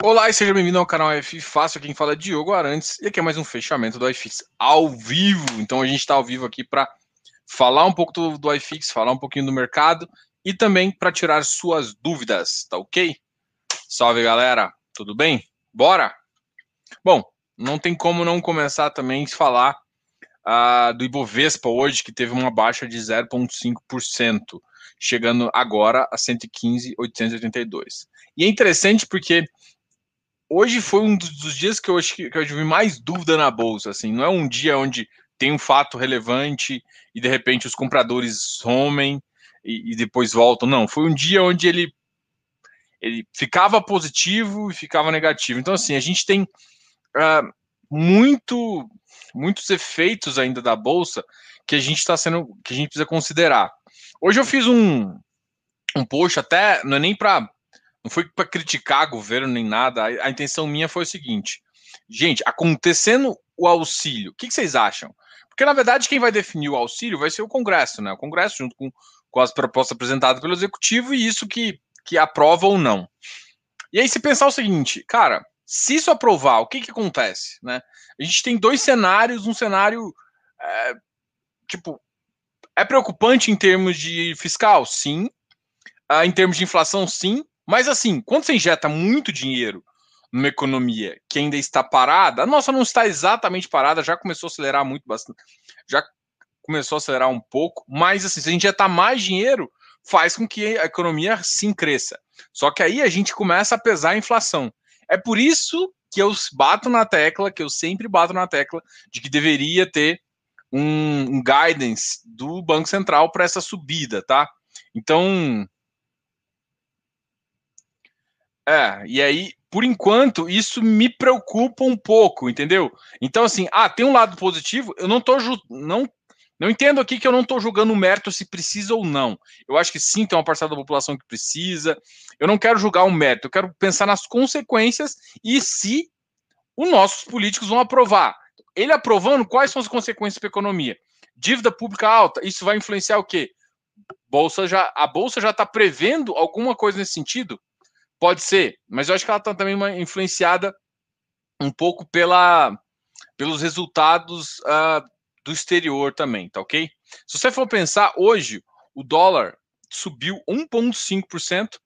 Olá e seja bem-vindo ao canal F Fácil. Quem fala é Diogo Arantes e aqui é mais um fechamento do iFix ao vivo. Então a gente está ao vivo aqui para falar um pouco do, do iFix, falar um pouquinho do mercado e também para tirar suas dúvidas, tá ok? Salve galera, tudo bem? Bora! Bom, não tem como não começar também a falar uh, do Ibovespa hoje, que teve uma baixa de 0,5%, chegando agora a 115,882. E é interessante porque hoje foi um dos dias que eu acho que, eu tive mais dúvida na bolsa. Assim, não é um dia onde tem um fato relevante e de repente os compradores somem e, e depois voltam. Não, foi um dia onde ele ele ficava positivo e ficava negativo. Então, assim, a gente tem uh, muito, muitos efeitos ainda da bolsa que a gente está sendo, que a gente precisa considerar. Hoje eu fiz um, um post até, não é nem para não foi para criticar governo nem nada. A, a, intenção minha foi o seguinte: gente, acontecendo o auxílio, o que, que, vocês acham? Porque na verdade quem vai definir o auxílio vai ser o Congresso, né? O Congresso junto com, com as propostas apresentadas pelo Executivo e isso que, que aprova ou não. E aí se pensar o seguinte, cara, se isso aprovar, o que que acontece, né? A gente tem dois cenários, um cenário é, tipo é preocupante em termos de fiscal, sim. Ah, em termos de inflação, sim. Mas assim, quando você injeta muito dinheiro numa economia que ainda está parada, a nossa não está exatamente parada, já começou a acelerar muito bastante, já começou a acelerar um pouco, mas assim, se a injetar mais dinheiro, faz com que a economia sim cresça. Só que aí a gente começa a pesar a inflação. É por isso que eu bato na tecla, que eu sempre bato na tecla, de que deveria ter um guidance do Banco Central para essa subida, tá? Então, é, e aí, por enquanto, isso me preocupa um pouco, entendeu? Então, assim, ah, tem um lado positivo, eu não tô não não entendo aqui que eu não estou julgando o mérito se precisa ou não. Eu acho que sim, tem uma parcela da população que precisa. Eu não quero julgar o mérito, eu quero pensar nas consequências e se os nossos políticos vão aprovar. Ele aprovando, quais são as consequências para a economia? Dívida pública alta, isso vai influenciar o quê? Bolsa já, a bolsa já está prevendo alguma coisa nesse sentido? Pode ser, mas eu acho que ela está também influenciada um pouco pela, pelos resultados uh, do exterior também, tá ok? Se você for pensar, hoje o dólar subiu 1,5%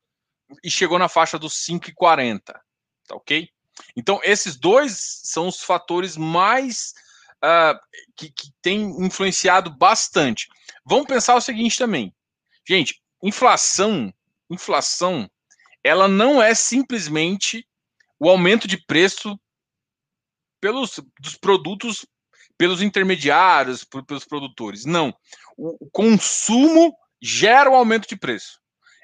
e chegou na faixa dos 5,40, tá ok? Então, esses dois são os fatores mais uh, que, que têm influenciado bastante. Vamos pensar o seguinte também. Gente, inflação, inflação ela não é simplesmente o aumento de preço pelos dos produtos pelos intermediários, pelos produtores. Não. O, o consumo gera o um aumento de preço.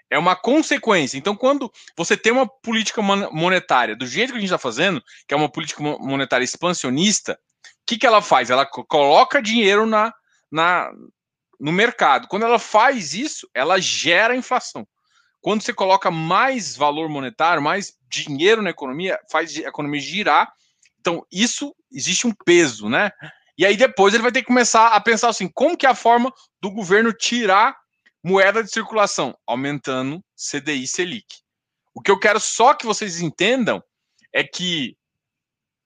É uma consequência. Então, quando você tem uma política monetária do jeito que a gente está fazendo, que é uma política monetária expansionista, o que, que ela faz? Ela coloca dinheiro na, na, no mercado. Quando ela faz isso, ela gera inflação. Quando você coloca mais valor monetário, mais dinheiro na economia, faz a economia girar. Então, isso existe um peso, né? E aí depois ele vai ter que começar a pensar assim, como que é a forma do governo tirar moeda de circulação, aumentando CDI Selic. O que eu quero só que vocês entendam é que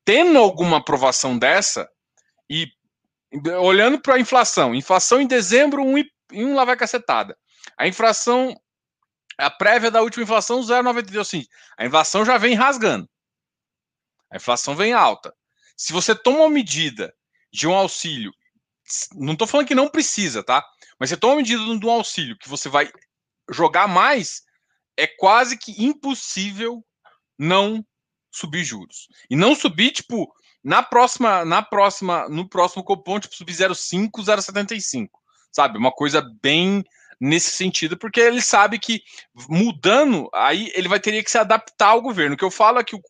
tendo alguma aprovação dessa e olhando para a inflação, inflação em dezembro, um, um lá vai cacetada. A inflação a prévia da última inflação, 0,92. Assim, a inflação já vem rasgando. A inflação vem alta. Se você toma uma medida de um auxílio, não estou falando que não precisa, tá? Mas você toma uma medida de um auxílio que você vai jogar mais, é quase que impossível não subir juros. E não subir, tipo, na próxima, na próxima, no próximo cupom, tipo, subir 0,5, 0,75. Sabe? Uma coisa bem nesse sentido, porque ele sabe que mudando, aí ele vai ter que se adaptar ao governo. O que eu falo é que o,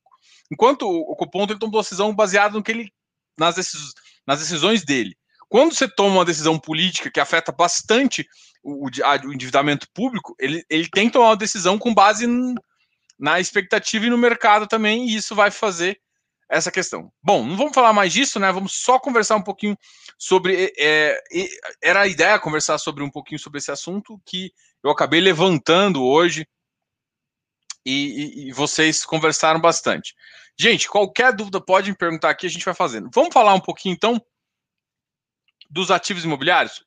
enquanto o, o ele tomou decisão baseada no que ele nas, decis, nas decisões dele. Quando você toma uma decisão política que afeta bastante o, o endividamento público, ele, ele tem que tomar uma decisão com base na expectativa e no mercado também, e isso vai fazer essa questão. Bom, não vamos falar mais disso, né? Vamos só conversar um pouquinho sobre. É, era a ideia conversar sobre um pouquinho sobre esse assunto que eu acabei levantando hoje e, e, vocês conversaram bastante. Gente, qualquer dúvida pode me perguntar aqui, a gente vai fazendo. Vamos falar um pouquinho então dos ativos imobiliários?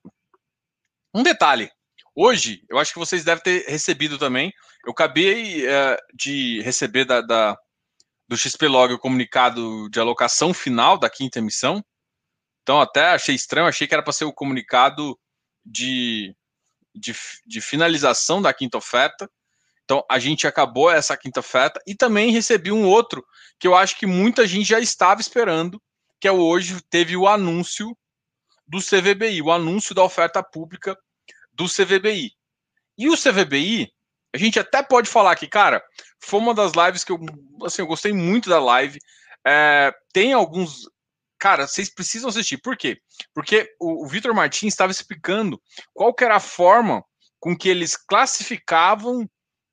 Um detalhe. Hoje, eu acho que vocês devem ter recebido também. Eu acabei uh, de receber da, da, do XPlog o comunicado de alocação final da quinta emissão. Então, até achei estranho, achei que era para ser o comunicado de, de, de finalização da quinta oferta. Então, a gente acabou essa quinta oferta e também recebi um outro que eu acho que muita gente já estava esperando, que é hoje teve o anúncio do CVBI, o anúncio da oferta pública do CVBI. E o CVBI, a gente até pode falar que, cara, foi uma das lives que eu, assim, eu gostei muito da live. É, tem alguns. Cara, vocês precisam assistir. Por quê? Porque o, o Vitor Martins estava explicando qual era a forma com que eles classificavam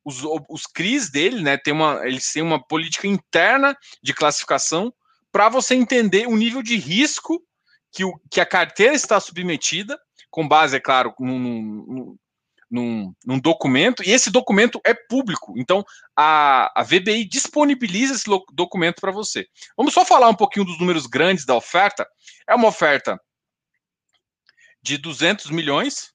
os, os CRIs dele, né? Tem uma, eles têm uma política interna de classificação para você entender o nível de risco que, o, que a carteira está submetida, com base, é claro, num, num, documento, e esse documento é público. Então, a, a VBI disponibiliza esse documento para você. Vamos só falar um pouquinho dos números grandes da oferta. É uma oferta de 200 milhões,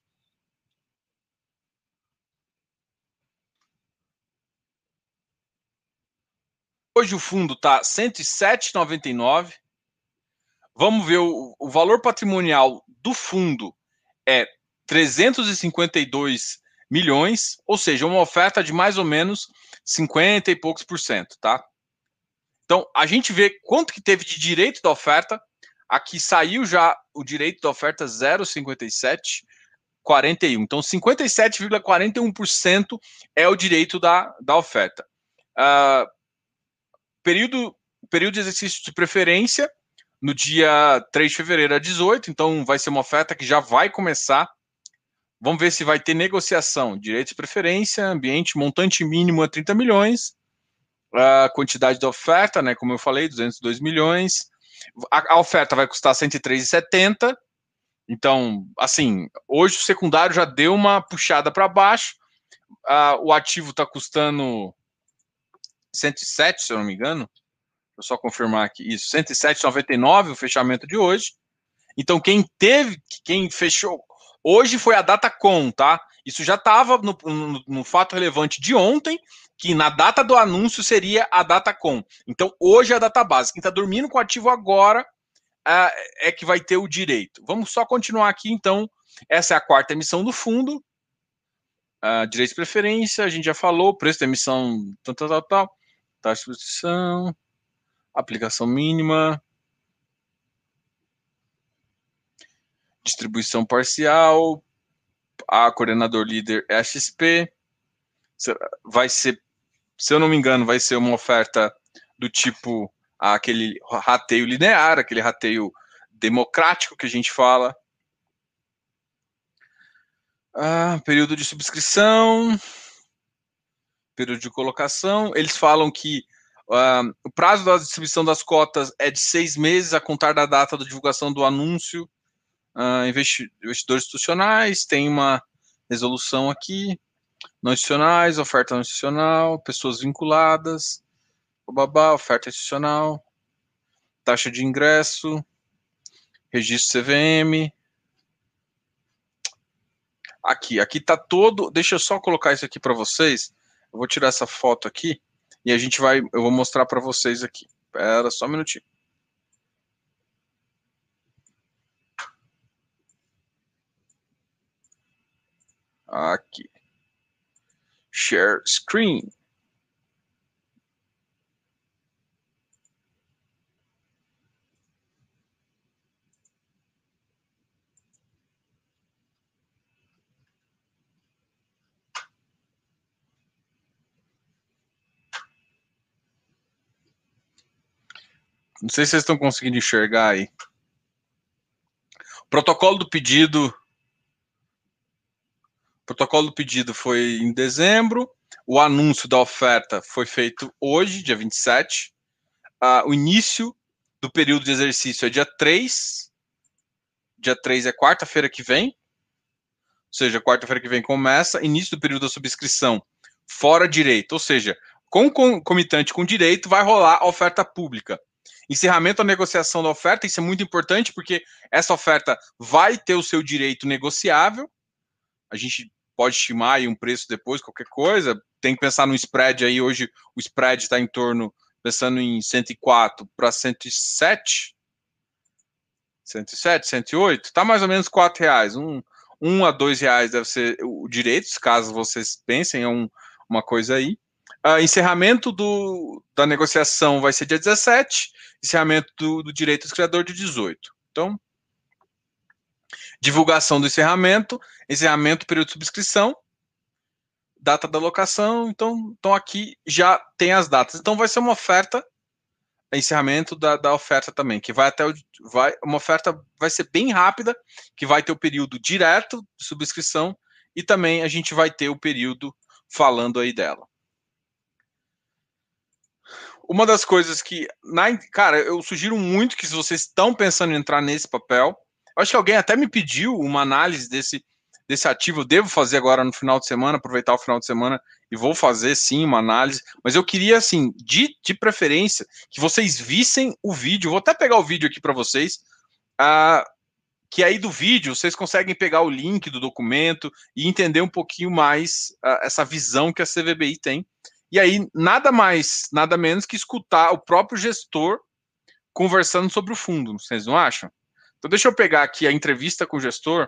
Hoje o fundo está 107,99. Vamos ver o, o, valor patrimonial do fundo é 352 milhões, ou seja, uma oferta de mais ou menos 50 e poucos por cento, tá? Então, a gente vê quanto que teve de direito da oferta. Aqui saiu já o direito da oferta 0,57 41. Então, 57,41% é o direito da, da oferta. Uh, período, período de exercício de preferência no dia 3 de fevereiro a 18, então vai ser uma oferta que já vai começar. Vamos ver se vai ter negociação, direito de preferência, ambiente, montante mínimo a 30 milhões, a quantidade da oferta, né, como eu falei, 202 milhões. A, a oferta vai custar 103,70. Então, assim, hoje o secundário já deu uma puxada para baixo. Uh, o ativo está custando 107, se eu não me engano. Deixa eu só confirmar aqui. Isso, 107,99 o fechamento de hoje. Então, quem teve, quem fechou. Hoje foi a data com, tá? Isso já estava no, no, no, fato relevante de ontem, que na data do anúncio seria a data com. Então, hoje é a data base. Quem está dormindo com o ativo agora uh, é que vai ter o direito. Vamos só continuar aqui, então. Essa é a quarta emissão do fundo. Uh, direito de preferência, a gente já falou, preço da emissão, tal, tal, tal, taxa de substituição, aplicação mínima, distribuição parcial, a coordenador líder é a XP, vai ser, se eu não me engano, vai ser uma oferta do tipo aquele rateio linear, aquele rateio democrático que a gente fala. Ah, período de subscrição, período de colocação. Eles falam que uh, o prazo da distribuição das cotas é de seis meses a contar da data da divulgação do anúncio. Uh, investidores institucionais, tem uma resolução aqui. Não institucionais, oferta não institucional, pessoas vinculadas, babá, oferta institucional, taxa de ingresso, registro CVM. Aqui, aqui tá todo. Deixa eu só colocar isso aqui para vocês. Eu vou tirar essa foto aqui e a gente vai, eu vou mostrar para vocês aqui. Espera só um minutinho. Aqui. Share screen. Não sei se vocês estão conseguindo enxergar aí. Protocolo do pedido. Protocolo do pedido foi em dezembro. O anúncio da oferta foi feito hoje, dia 27. Uh, o início do período de exercício é dia 3. Dia 3 é quarta-feira que vem. Ou seja, quarta-feira que vem começa. Início do período da subscrição fora direito. Ou seja, concomitante com direito, vai rolar a oferta pública. Encerramento da negociação da oferta, isso é muito importante porque essa oferta vai ter o seu direito negociável. A gente pode estimar aí um preço depois, qualquer coisa. Tem que pensar no spread aí. Hoje o spread está em torno, pensando em 104 para 107. 107, 108, está mais ou menos 4 reais. Um, um a dois reais deve ser o direito, caso vocês pensem, é um, uma coisa aí. Uh, encerramento do, da negociação vai ser dia 17, encerramento do, do direito do criador de 18. Então, divulgação do encerramento, encerramento do período de subscrição, data da locação, então, então aqui já tem as datas. Então vai ser uma oferta, encerramento da, da oferta também, que vai até o, vai, uma oferta vai ser bem rápida, que vai ter o período direto de subscrição e também a gente vai ter o período falando aí dela. Uma das coisas que, na, cara, eu sugiro muito que se vocês estão pensando em entrar nesse papel, acho que alguém até me pediu uma análise desse, desse ativo. Eu devo fazer agora no final de semana, aproveitar o final de semana e vou fazer sim uma análise. Mas eu queria, assim, de, de preferência, que vocês vissem o vídeo. Vou até pegar o vídeo aqui para vocês. Uh, que aí do vídeo vocês conseguem pegar o link do documento e entender um pouquinho mais uh, essa visão que a CVBI tem. E aí, nada mais, nada menos que escutar o próprio gestor conversando sobre o fundo, vocês não acham? Então, deixa eu pegar aqui a entrevista com o gestor,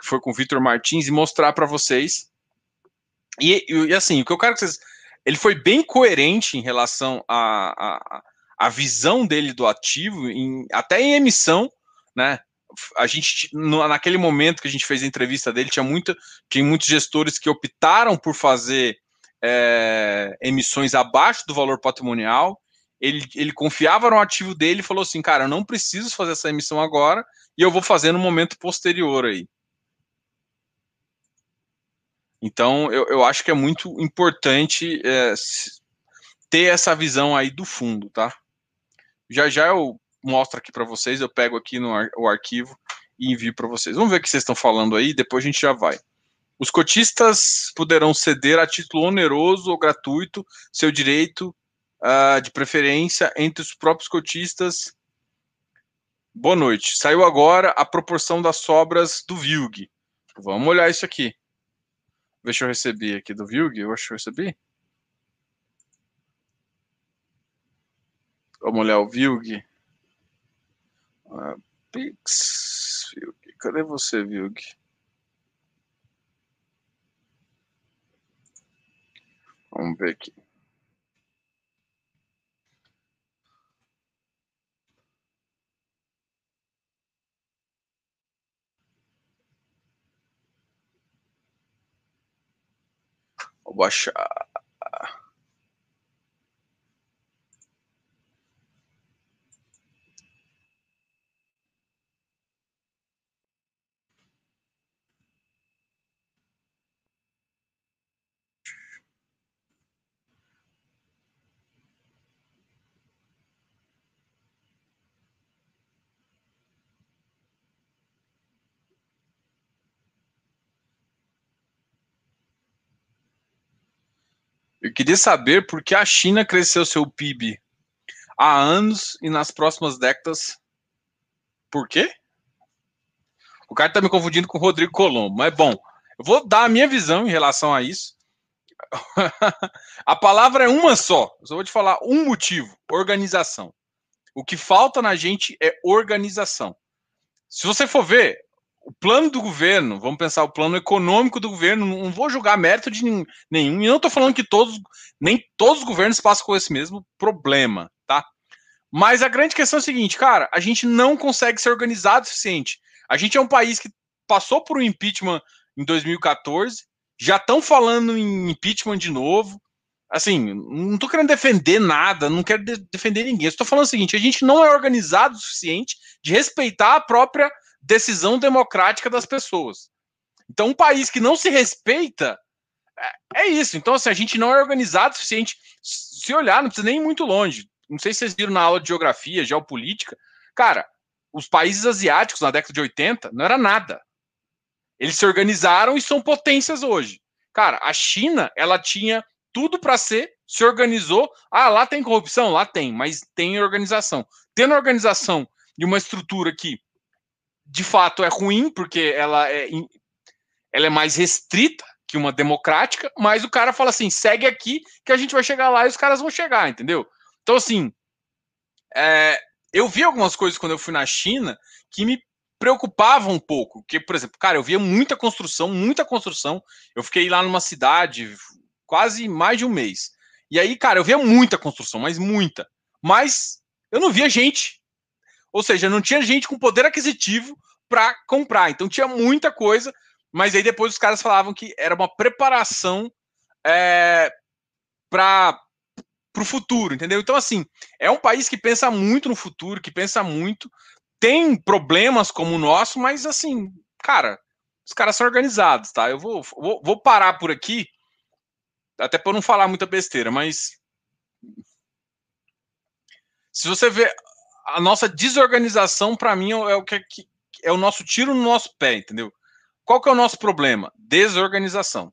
que foi com o Vitor Martins, e mostrar para vocês. E, e, assim, o que eu quero que vocês. Ele foi bem coerente em relação à a, a, visão dele do ativo, em, até em emissão, né? A gente, naquele momento que a gente fez a entrevista dele, tinha, muita, tinha muitos gestores que optaram por fazer é, emissões abaixo do valor patrimonial. Ele, ele confiava no ativo dele e falou assim: cara, eu não preciso fazer essa emissão agora e eu vou fazer no momento posterior aí. Então, eu, eu acho que é muito importante é, ter essa visão aí do fundo, tá? Já já eu mostro aqui para vocês, eu pego aqui no ar, o arquivo e envio para vocês. Vamos ver o que vocês estão falando aí, depois a gente já vai. Os cotistas poderão ceder a título oneroso ou gratuito seu direito uh, de preferência entre os próprios cotistas. Boa noite. Saiu agora a proporção das sobras do VILG. Vamos olhar isso aqui. Deixa eu receber aqui do VILG. Eu acho que eu recebi. Vamos olhar o VILG. Uh, Pix. VILG. Cadê você, VILG? Vamos ver aqui. Vou Eu queria saber por que a China cresceu seu PIB há anos e nas próximas décadas. Por quê? O cara está me confundindo com o Rodrigo Colombo, mas bom, eu vou dar a minha visão em relação a isso. a palavra é uma só. Eu só vou te falar um motivo: organização. O que falta na gente é organização. Se você for ver, o plano do governo, vamos pensar o plano econômico do governo, não vou julgar mérito de nenhum, e não estou falando que todos, nem todos os governos passam com esse mesmo problema, tá? Mas a grande questão é a seguinte, cara, a gente não consegue ser organizado o suficiente. A gente é um país que passou por um impeachment em 2014, já estão falando em impeachment de novo. Assim, não estou querendo defender nada, não quero de defender ninguém. Estou falando o seguinte: a gente não é organizado o suficiente de respeitar a própria decisão democrática das pessoas. Então, um país que não se respeita é, é isso. Então, assim, a gente não é organizado o suficiente. Se olhar, não precisa nem ir muito longe. Não sei se vocês viram na aula de geografia, geopolítica. Cara, os países asiáticos na década de 80 não era nada. Eles se organizaram e são potências hoje. Cara, a China, ela tinha tudo para ser se organizou. Ah, lá tem corrupção? Lá tem, mas tem organização. Tendo organização e uma estrutura que, de fato, é ruim, porque ela é, ela é mais restrita que uma democrática, mas o cara fala assim: segue aqui que a gente vai chegar lá e os caras vão chegar, entendeu? Então, assim, é, eu vi algumas coisas quando eu fui na China que me preocupavam um pouco. Que, por exemplo, cara, eu via muita construção, muita construção. Eu fiquei lá numa cidade quase mais de um mês. E aí, cara, eu via muita construção, mas muita. Mas eu não via gente. Ou seja, não tinha gente com poder aquisitivo para comprar. Então tinha muita coisa, mas aí depois os caras falavam que era uma preparação é, para o futuro, entendeu? Então, assim, é um país que pensa muito no futuro, que pensa muito, tem problemas como o nosso, mas assim, cara, os caras são organizados, tá? Eu vou, vou, vou parar por aqui até para não falar muita besteira, mas se você vê a nossa desorganização, para mim é o que é o nosso tiro no nosso pé, entendeu? Qual que é o nosso problema? Desorganização.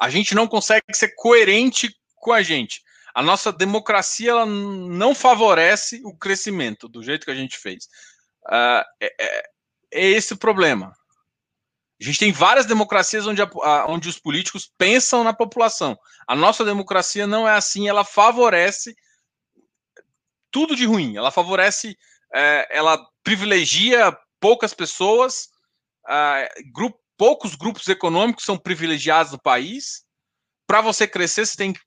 A gente não consegue ser coerente com a gente. A nossa democracia ela não favorece o crescimento do jeito que a gente fez. Uh, é, é, é esse o problema. A gente tem várias democracias onde, a, onde os políticos pensam na população. A nossa democracia não é assim, ela favorece tudo de ruim. Ela favorece, é, ela privilegia poucas pessoas, é, grupo, poucos grupos econômicos são privilegiados no país. Para você crescer, você tem que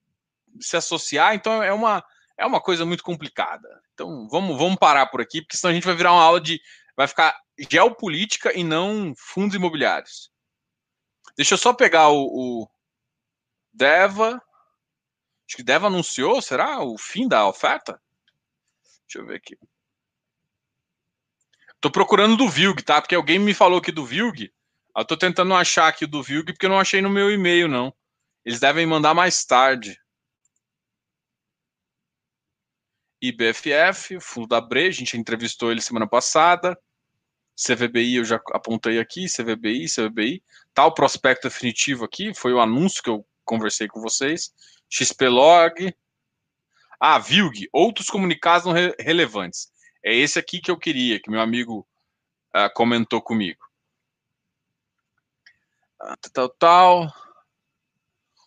se associar. Então é uma, é uma coisa muito complicada. Então vamos, vamos parar por aqui, porque senão a gente vai virar uma aula de. Vai ficar geopolítica e não fundos imobiliários. Deixa eu só pegar o, o Deva. Acho que Deva anunciou, será? O fim da oferta? Deixa eu ver aqui. Tô procurando do Vilg, tá? Porque alguém me falou aqui do Vilg. Eu tô tentando achar aqui do Vilg porque eu não achei no meu e-mail, não. Eles devem mandar mais tarde. IBFF, fundo da Bre, a gente entrevistou ele semana passada. CVBI eu já apontei aqui, CVBI, CVBI. Tá o prospecto definitivo aqui, foi o anúncio que eu conversei com vocês. XPlog. Ah, VILG, outros comunicados não re relevantes. É esse aqui que eu queria, que meu amigo uh, comentou comigo. Uh, tal, tal.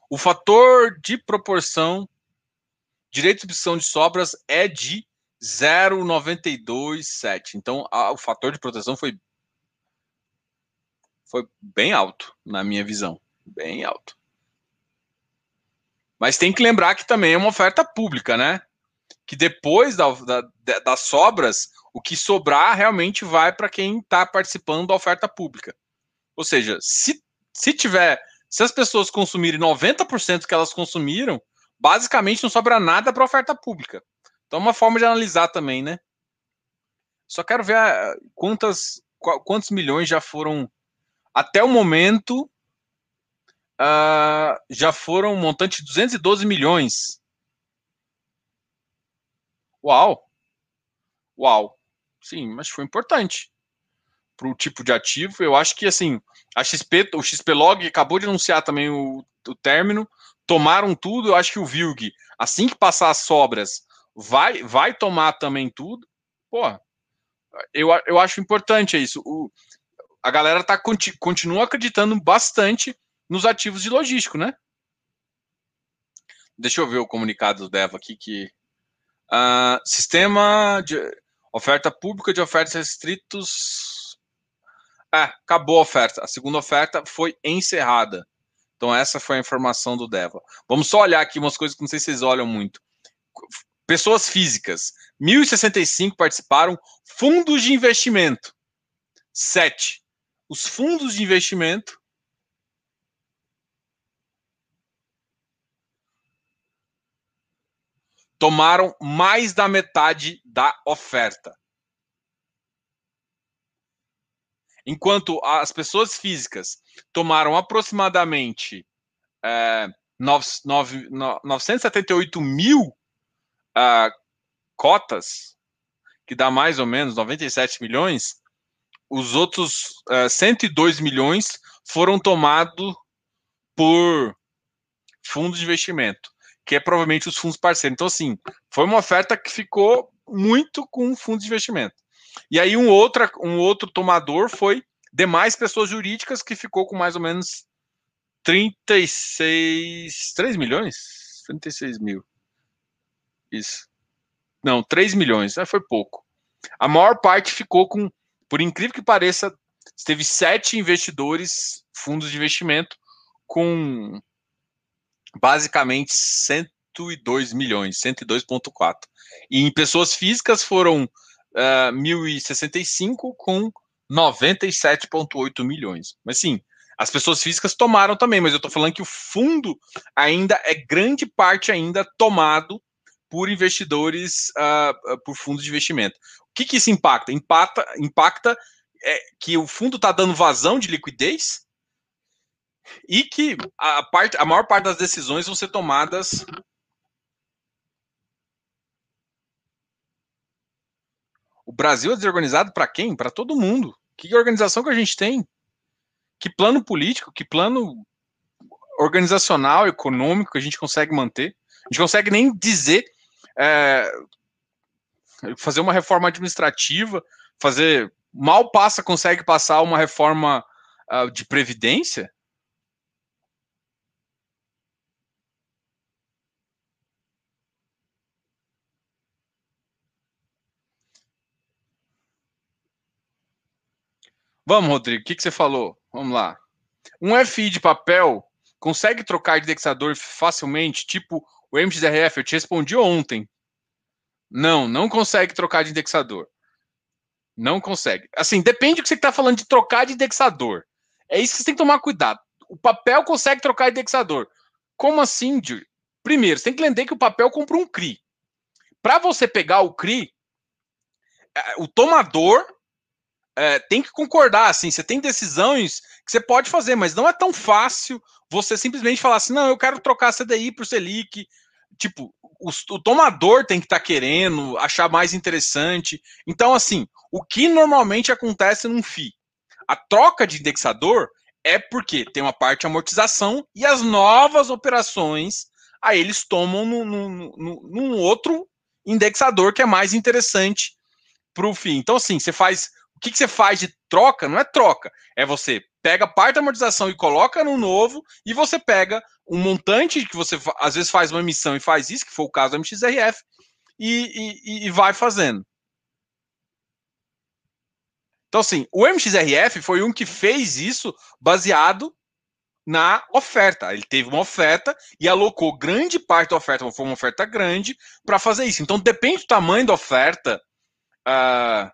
O fator de proporção direito de substituição de sobras é de 0,927. Então, a, o fator de proteção foi foi bem alto, na minha visão. Bem alto. Mas tem que lembrar que também é uma oferta pública, né? Que depois da, da, das sobras, o que sobrar realmente vai para quem está participando da oferta pública. Ou seja, se, se tiver, se as pessoas consumirem 90% que elas consumiram, basicamente não sobra nada para oferta pública. Então, é uma forma de analisar também, né? Só quero ver ah, quantas, quantos milhões já foram até o momento. Uh, já foram um montante de 212 milhões. Uau! Uau! Sim, mas foi importante para o tipo de ativo. Eu acho que assim, a XP, o XP Log acabou de anunciar também o, o término, tomaram tudo. Eu acho que o Vilg, assim que passar as sobras, vai, vai tomar também tudo. Pô, eu, eu acho importante isso. O, a galera tá, continua acreditando bastante nos ativos de logístico, né? Deixa eu ver o comunicado do Deva aqui que uh, sistema de oferta pública de ofertas restritos. É, acabou a oferta. A segunda oferta foi encerrada. Então, essa foi a informação do Deva. Vamos só olhar aqui umas coisas que não sei se vocês olham muito. Pessoas físicas, 1.065 participaram. Fundos de investimento, 7. Os fundos de investimento tomaram mais da metade da oferta. Enquanto as pessoas físicas tomaram aproximadamente é, 9, 9, 978 mil uh, cotas, que dá mais ou menos 97 milhões, os outros uh, 102 milhões foram tomados por fundos de investimento, que é provavelmente os fundos parceiros. Então, assim, foi uma oferta que ficou muito com fundos de investimento. E aí um outro, um outro tomador foi demais pessoas jurídicas que ficou com mais ou menos 36, 3 milhões? 36 mil. Isso. Não, 3 milhões, foi pouco. A maior parte ficou com, por incrível que pareça, teve sete investidores, fundos de investimento, com basicamente 102 milhões, 102,4. E em pessoas físicas foram uh, ah, 1.065 com 97,8 milhões. Mas sim, as pessoas físicas tomaram também, mas eu estou falando que o fundo ainda é grande parte ainda tomado por investidores, uh, por fundos de investimento. O que, que isso impacta? Impacta, impacta é, que o fundo está dando vazão de liquidez e que a, parte, a maior parte das decisões vão ser tomadas O Brasil é desorganizado para quem? Para todo mundo. Que organização que a gente tem? Que plano político, que plano organizacional, econômico que a gente consegue manter? A gente consegue nem dizer é, fazer uma reforma administrativa, fazer mal passa, consegue passar uma reforma uh, de previdência? Vamos, Rodrigo, o que, que você falou? Vamos lá. Um FI de papel consegue trocar de indexador facilmente, tipo o MXRF? Eu te respondi ontem. Não, não consegue trocar de indexador. Não consegue. Assim, depende do que você está falando de trocar de indexador. É isso que você tem que tomar cuidado. O papel consegue trocar de indexador. Como assim, Dir? Primeiro, você tem que lembrar que o papel compra um CRI. Para você pegar o CRI, é, o tomador é, tem que concordar, assim, você tem decisões que você pode fazer, mas não é tão fácil você simplesmente falar assim, não, eu quero trocar CDI por Selic. Tipo, o, o tomador tem que estar tá querendo, achar mais interessante. Então, assim, o que normalmente acontece num FI? A troca de indexador é porque tem uma parte de amortização e as novas operações aí eles tomam no, no, num outro indexador que é mais interessante para o FII. Então, assim, você faz o que, que você faz de troca? Não é troca. É você pega parte da amortização e coloca no novo, e você pega um montante que você às vezes faz uma emissão e faz isso, que foi o caso do MXRF, e, e, e vai fazendo. Então, assim, o MXRF foi um que fez isso baseado na oferta. Ele teve uma oferta e alocou grande parte da oferta, foi uma oferta grande, para fazer isso. Então, depende do tamanho da oferta. Uh,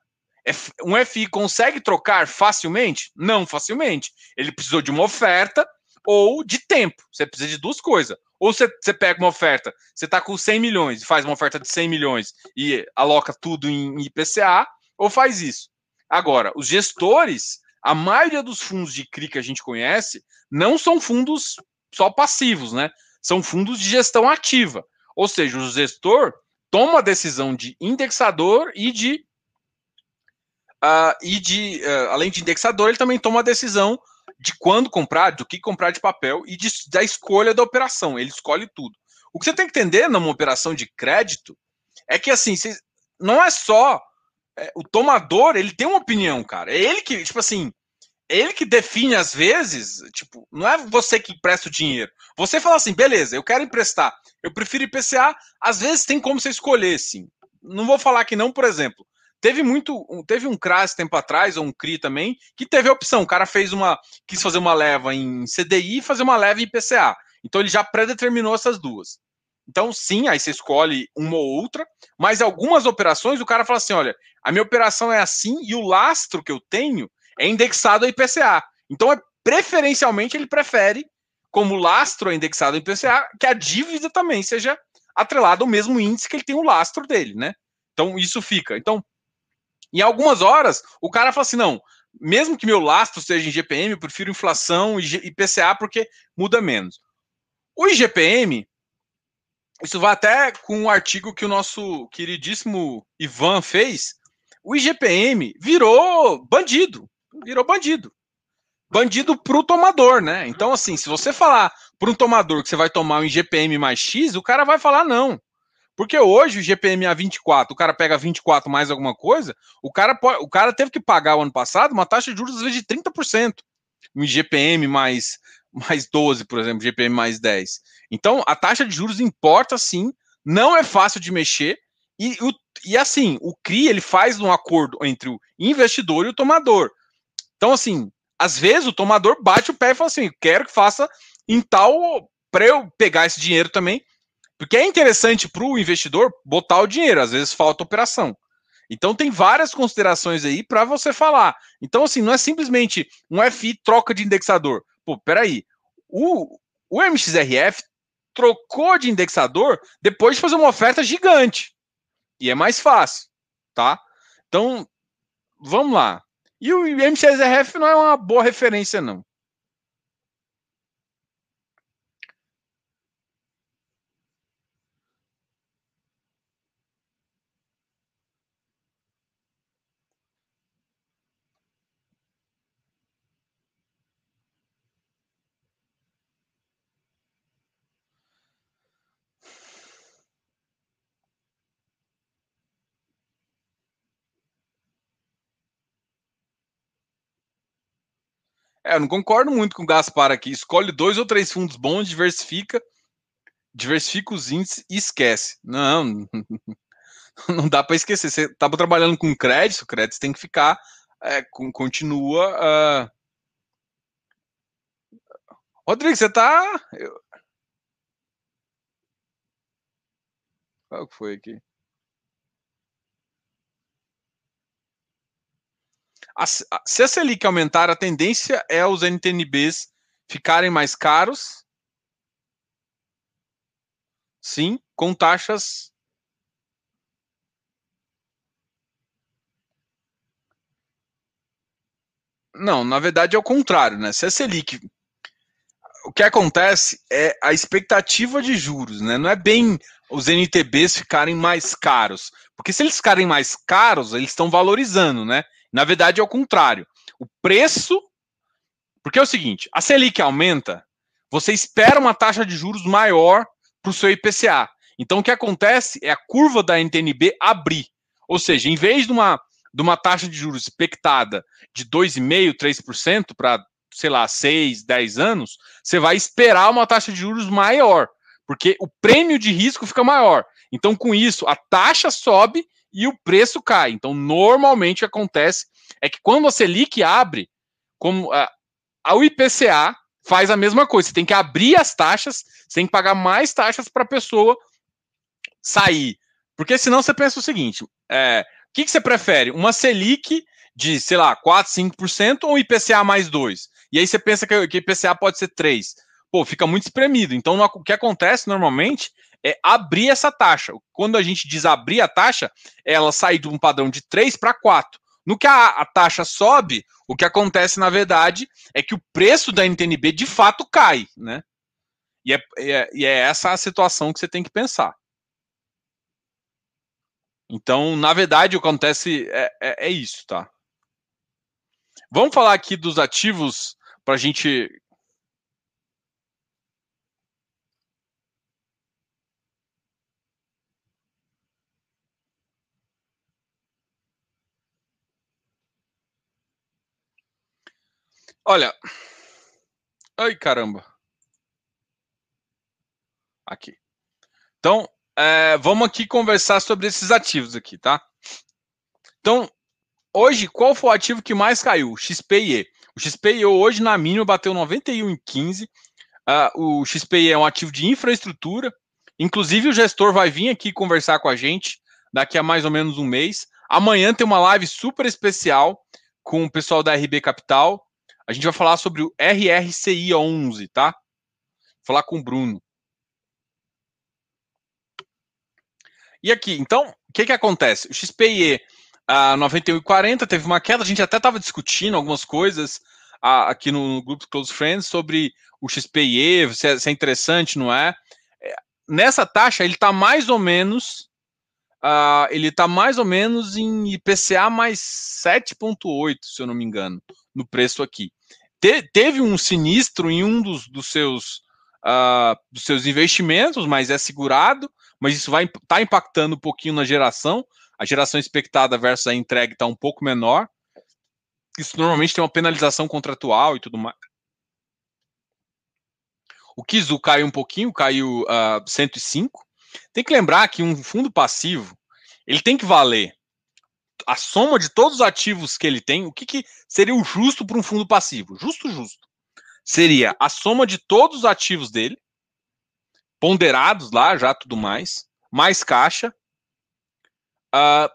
um FI consegue trocar facilmente? Não facilmente. Ele precisou de uma oferta ou de tempo. Você precisa de duas coisas. Ou você, você pega uma oferta, você está com 100 milhões faz uma oferta de 100 milhões e aloca tudo em IPCA, ou faz isso. Agora, os gestores, a maioria dos fundos de CRI que a gente conhece, não são fundos só passivos, né? São fundos de gestão ativa. Ou seja, o gestor toma a decisão de indexador e de Uh, e de, uh, além de indexador, ele também toma a decisão de quando comprar, do que comprar de papel e de, da escolha da operação. Ele escolhe tudo. O que você tem que entender numa operação de crédito é que assim, não é só é, o tomador, ele tem uma opinião, cara. É ele que, tipo assim, é ele que define às vezes, tipo, não é você que empresta o dinheiro. Você fala assim, beleza, eu quero emprestar, eu prefiro IPCA, às vezes tem como você escolher, sim. Não vou falar que não, por exemplo, Teve muito, teve um CRAS tempo atrás, ou um CRI também, que teve a opção. O cara fez uma, quis fazer uma leva em CDI e fazer uma leva em PCA. Então ele já predeterminou essas duas. Então, sim, aí você escolhe uma ou outra, mas algumas operações o cara fala assim: olha, a minha operação é assim e o lastro que eu tenho é indexado a IPCA. Então, é, preferencialmente, ele prefere, como lastro é indexado a IPCA, que a dívida também seja atrelada ao mesmo índice que ele tem o lastro dele, né? Então, isso fica. Então, em algumas horas, o cara fala assim: não, mesmo que meu lastro seja em GPM, eu prefiro inflação e IPCA porque muda menos. O IGPM, isso vai até com um artigo que o nosso queridíssimo Ivan fez. O IGPM virou bandido, virou bandido. Bandido para o tomador, né? Então, assim, se você falar para um tomador que você vai tomar um IGPM mais X, o cara vai falar não. Porque hoje o GPM a 24, o cara pega 24 mais alguma coisa, o cara, pode, o cara teve que pagar o ano passado uma taxa de juros às vezes de 30%. Um IGPM mais, mais 12, por exemplo, GPM mais 10. Então, a taxa de juros importa sim, não é fácil de mexer, e, o, e assim, o CRI ele faz um acordo entre o investidor e o tomador. Então, assim, às vezes o tomador bate o pé e fala assim: quero que faça em tal para eu pegar esse dinheiro também, porque é interessante para o investidor botar o dinheiro, às vezes falta operação. Então tem várias considerações aí para você falar. Então, assim, não é simplesmente um FI troca de indexador. Pô, peraí. O, o MXRF trocou de indexador depois de fazer uma oferta gigante. E é mais fácil, tá? Então, vamos lá. E o MXRF não é uma boa referência, não. É, eu não concordo muito com o Gaspar aqui. Escolhe dois ou três fundos bons, diversifica, diversifica os índices e esquece. Não, não dá para esquecer. Você estava trabalhando com crédito, crédito tem que ficar, é, com, continua. Uh... Rodrigo, você está. Qual que foi aqui? A, se a Selic aumentar, a tendência é os NTNBs ficarem mais caros. Sim, com taxas. Não, na verdade é o contrário, né? Se a Selic. O que acontece é a expectativa de juros, né? Não é bem os NTBs ficarem mais caros. Porque se eles ficarem mais caros, eles estão valorizando, né? Na verdade, é o contrário. O preço. Porque é o seguinte: a Selic aumenta, você espera uma taxa de juros maior para o seu IPCA. Então, o que acontece é a curva da NTNB abrir. Ou seja, em vez de uma, de uma taxa de juros expectada de 2,5%, 3% para, sei lá, 6, 10 anos, você vai esperar uma taxa de juros maior, porque o prêmio de risco fica maior. Então, com isso, a taxa sobe e o preço cai. Então, normalmente acontece é que quando a Selic abre, como a, a IPCA faz a mesma coisa. Você tem que abrir as taxas, você tem que pagar mais taxas para a pessoa sair. Porque senão você pensa o seguinte: é, o que, que você prefere? Uma Selic de, sei lá, 4, 5% ou IPCA mais 2? E aí você pensa que, que IPCA pode ser 3. Pô, fica muito espremido. Então, o que acontece normalmente é abrir essa taxa. Quando a gente diz abrir a taxa, ela sai de um padrão de 3 para 4. No que a, a, taxa sobe, o que acontece, na verdade, é que o preço da NTNB de fato cai, né? E é, é, e é essa a situação que você tem que pensar. Então, na verdade, o que acontece é, é, é isso, tá? Vamos falar aqui dos ativos para a gente Olha. Ai, caramba. Aqui. Então, é, vamos aqui conversar sobre esses ativos aqui, tá? Então, hoje, qual foi o ativo que mais caiu? O XPE. O XPE hoje, na mínima, bateu 91,15. Uh, ah, o XPE é um ativo de infraestrutura. Inclusive, o gestor vai vir aqui conversar com a gente daqui a mais ou menos um mês. Amanhã tem uma live super especial com o pessoal da RB Capital a gente vai falar sobre o RRCI 11, tá? Vou falar com o Bruno. E aqui, então, o que que acontece? O XPIE a 91,40 teve uma queda, a gente até estava discutindo algumas coisas a, aqui no, no, grupo Close Friends sobre o XPIE, se é, se é interessante, não é? é? Nessa taxa, ele está mais ou menos Uh, ele está mais ou menos em IPCA mais 7,8, se eu não me engano, no preço aqui. Te, teve um sinistro em um dos, dos seus uh, dos seus investimentos, mas é segurado, mas isso vai tá impactando um pouquinho na geração. A geração expectada versus a entrega está um pouco menor. Isso normalmente tem uma penalização contratual e tudo mais. O Kizu caiu um pouquinho, caiu uh, ah, 105. Tem que lembrar que um fundo passivo ele tem que valer a soma de todos os ativos que ele tem. O que, que seria o justo para um fundo passivo? Justo, justo. Seria a soma de todos os ativos dele, ponderados lá, já tudo mais, mais caixa, uh,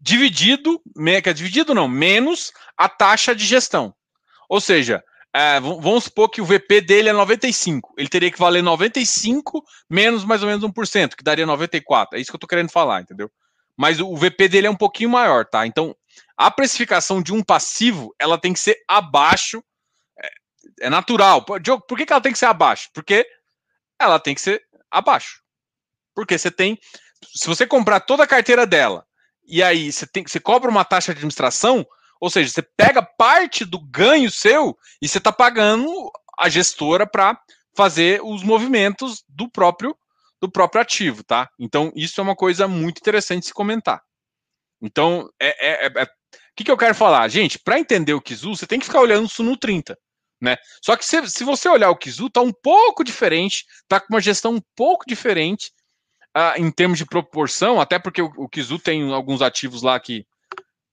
dividido, que é dividido não, menos a taxa de gestão. Ou seja, é, vamos supor que o VP dele é 95. Ele teria que valer 95 menos mais ou menos 1%, que daria 94. É isso que eu estou querendo falar, entendeu? Mas o VP dele é um pouquinho maior, tá? Então, a precificação de um passivo, ela tem que ser abaixo. É, é natural. Diogo, por que, que ela tem que ser abaixo? Porque ela tem que ser abaixo. Porque você tem. Se você comprar toda a carteira dela e aí você, tem, você cobra uma taxa de administração, ou seja, você pega parte do ganho seu e você está pagando a gestora para fazer os movimentos do próprio do próprio ativo, tá? Então isso é uma coisa muito interessante se comentar. Então é, é, é, é... o que, que eu quero falar, gente? Para entender o Kizu, você tem que ficar olhando isso no 30. Né? Só que se, se você olhar o Kizu, tá um pouco diferente, tá com uma gestão um pouco diferente uh, em termos de proporção, até porque o, o Kizu tem alguns ativos lá que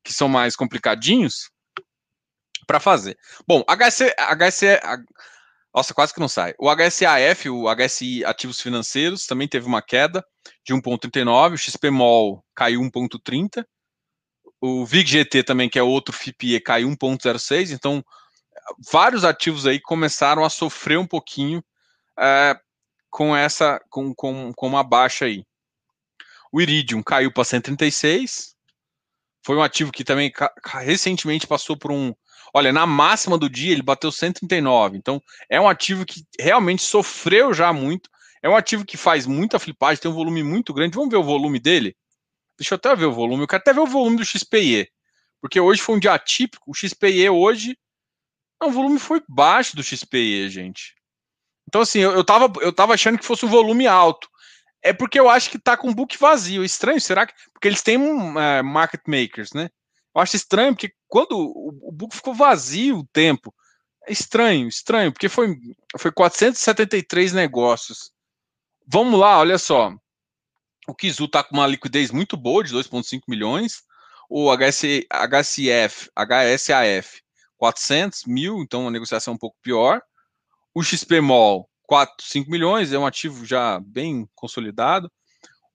que são mais complicadinhos para fazer. Bom, HC, HC, nossa, quase que não sai. O HSAF, o HSI Ativos Financeiros, também teve uma queda de 1,39, o XPMOL caiu 1,30, o VIG-GT também, que é outro FIPE, caiu 1,06, então vários ativos aí começaram a sofrer um pouquinho é, com essa, com, com, com uma baixa aí. O Iridium caiu para 136, foi um ativo que também recentemente passou por um. Olha, na máxima do dia ele bateu 139. Então, é um ativo que realmente sofreu já muito. É um ativo que faz muita flipagem, tem um volume muito grande. Vamos ver o volume dele? Deixa eu até ver o volume. Eu quero até ver o volume do XPE. Porque hoje foi um dia atípico. O XPE hoje. Não, o volume foi baixo do XPE, gente. Então, assim, eu, eu, tava, eu tava achando que fosse um volume alto é porque eu acho que tá com book vazio. Estranho, será que. Porque eles têm um, uh, market makers, né? Eu acho estranho, porque quando o, o book ficou vazio o tempo. É estranho, estranho, porque foi, foi 473 negócios. Vamos lá, olha só. O Kizu tá com uma liquidez muito boa, de 2,5 milhões. O HC, HCF, HSAF, 400 mil, então uma negociação um pouco pior. O XPMOL, 4, 5 milhões, é um ativo já bem consolidado.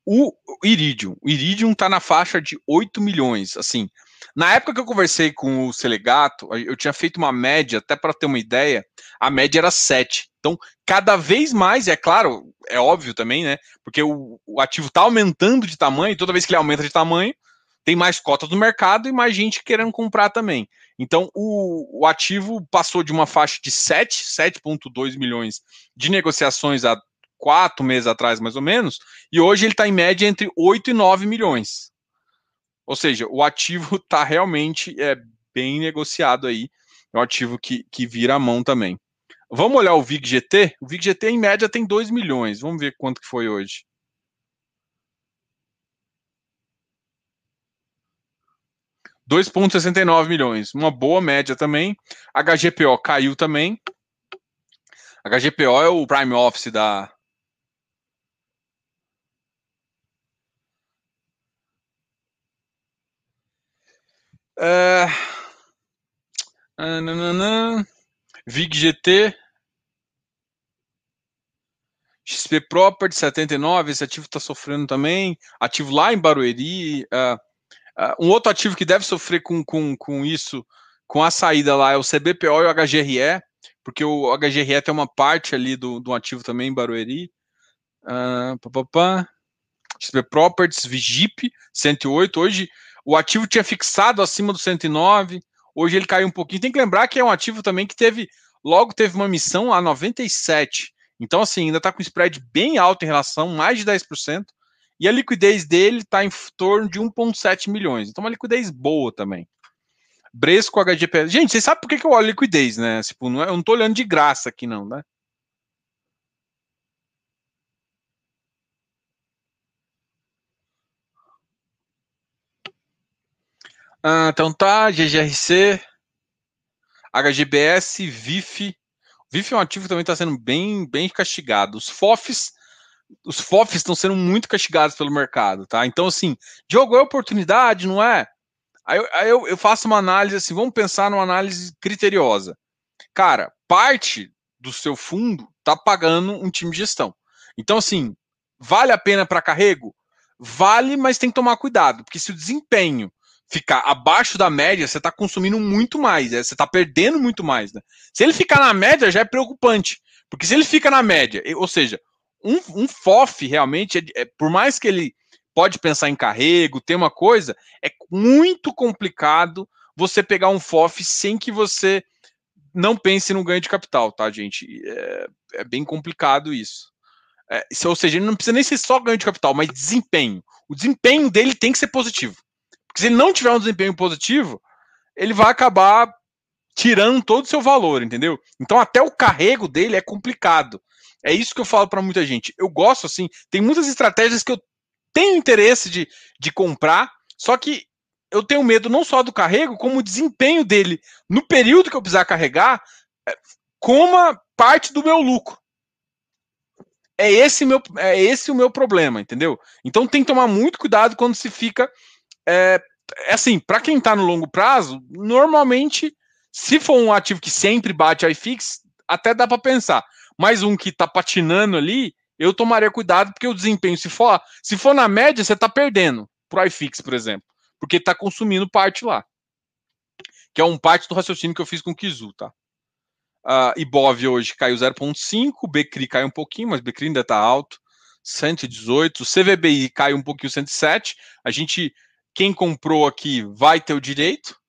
O Iridium, o Iridium está na faixa de 8 milhões. Assim, na época que eu conversei com o Selegato, eu tinha feito uma média, até para ter uma ideia, a média era 7. Então, cada vez mais, é claro, é óbvio também, né? Porque o, o ativo está aumentando de tamanho, toda vez que ele aumenta de tamanho, tem mais cotas do mercado e mais gente querendo comprar também. Então, o, o ativo passou de uma faixa de 7, 7,2 milhões de negociações há quatro meses atrás, mais ou menos, e hoje ele está em média entre 8 e 9 milhões. Ou seja, o ativo está realmente é, bem negociado aí. É um ativo que, que vira a mão também. Vamos olhar o VIG GT? O VIG GT, em média, tem 2 milhões. Vamos ver quanto que foi hoje. 2,69 milhões, uma boa média também. HGPO caiu também. HGPO é o Prime Office da. É... VIG GT. XP Property 79, esse ativo está sofrendo também. Ativo lá em Barueri. Uh, Uh, um outro ativo que deve sofrer com, com, com isso, com a saída lá, é o CBPO e o HGRE, porque o HGRE tem uma parte ali do, do ativo também em Barueri. Uh, pá, pá, pá. XP Properties, Vigip, 108. Hoje o ativo tinha fixado acima do 109, hoje ele caiu um pouquinho. Tem que lembrar que é um ativo também que teve, logo teve uma missão a 97. Então, assim, ainda está com spread bem alto em relação, mais de 10%. E a liquidez dele está em torno de 1,7 milhões. Então, uma liquidez boa também. Bresco HGPS. Gente, vocês sabem por que, eu olho liquidez, né? Tipo, não é, eu não estou olhando de graça aqui, não, né? Ah, então tá, GGRC, HGBS, VIF. VIF é um ativo que também está sendo bem, bem castigado. Os FOFs, os FOFs estão sendo muito castigados pelo mercado, tá? Então, assim, Diogo, é oportunidade, não é? Aí, aí eu, eu faço uma análise assim, vamos pensar numa análise criteriosa. Cara, parte do seu fundo tá pagando um time de gestão. Então, assim, vale a pena para carrego? Vale, mas tem que tomar cuidado, porque se o desempenho ficar abaixo da média, você está consumindo muito mais, né? você está perdendo muito mais. Né? Se ele ficar na média, já é preocupante, porque se ele fica na média, ou seja, um, um FOF realmente, é, é, por mais que ele pode pensar em carrego, ter uma coisa, é muito complicado você pegar um FOF sem que você não pense no ganho de capital, tá, gente? É, é bem complicado isso. É, ou seja, ele não precisa nem ser só ganho de capital, mas desempenho. O desempenho dele tem que ser positivo. Porque se ele não tiver um desempenho positivo, ele vai acabar tirando todo o seu valor, entendeu? Então até o carrego dele é complicado. É isso que eu falo para muita gente. Eu gosto assim, tem muitas estratégias que eu tenho interesse de, de comprar, só que eu tenho medo não só do carrego, como o desempenho dele no período que eu precisar carregar, é, coma parte do meu lucro. É esse, meu, é esse o meu problema, entendeu? Então tem que tomar muito cuidado quando se fica. É, é assim, para quem está no longo prazo, normalmente, se for um ativo que sempre bate iFix, até dá para pensar. Mas um que está patinando ali, eu tomaria cuidado, porque o desempenho, se for, se for na média, você está perdendo pro iFix, por exemplo. Porque está consumindo parte lá. Que é um parte do raciocínio que eu fiz com o Kizu, tá? Uh, Ibov hoje caiu 0,5, Becri caiu um pouquinho, mas Becri ainda está alto, 118. O CVBI caiu um pouquinho, 107. A gente, quem comprou aqui vai ter o direito.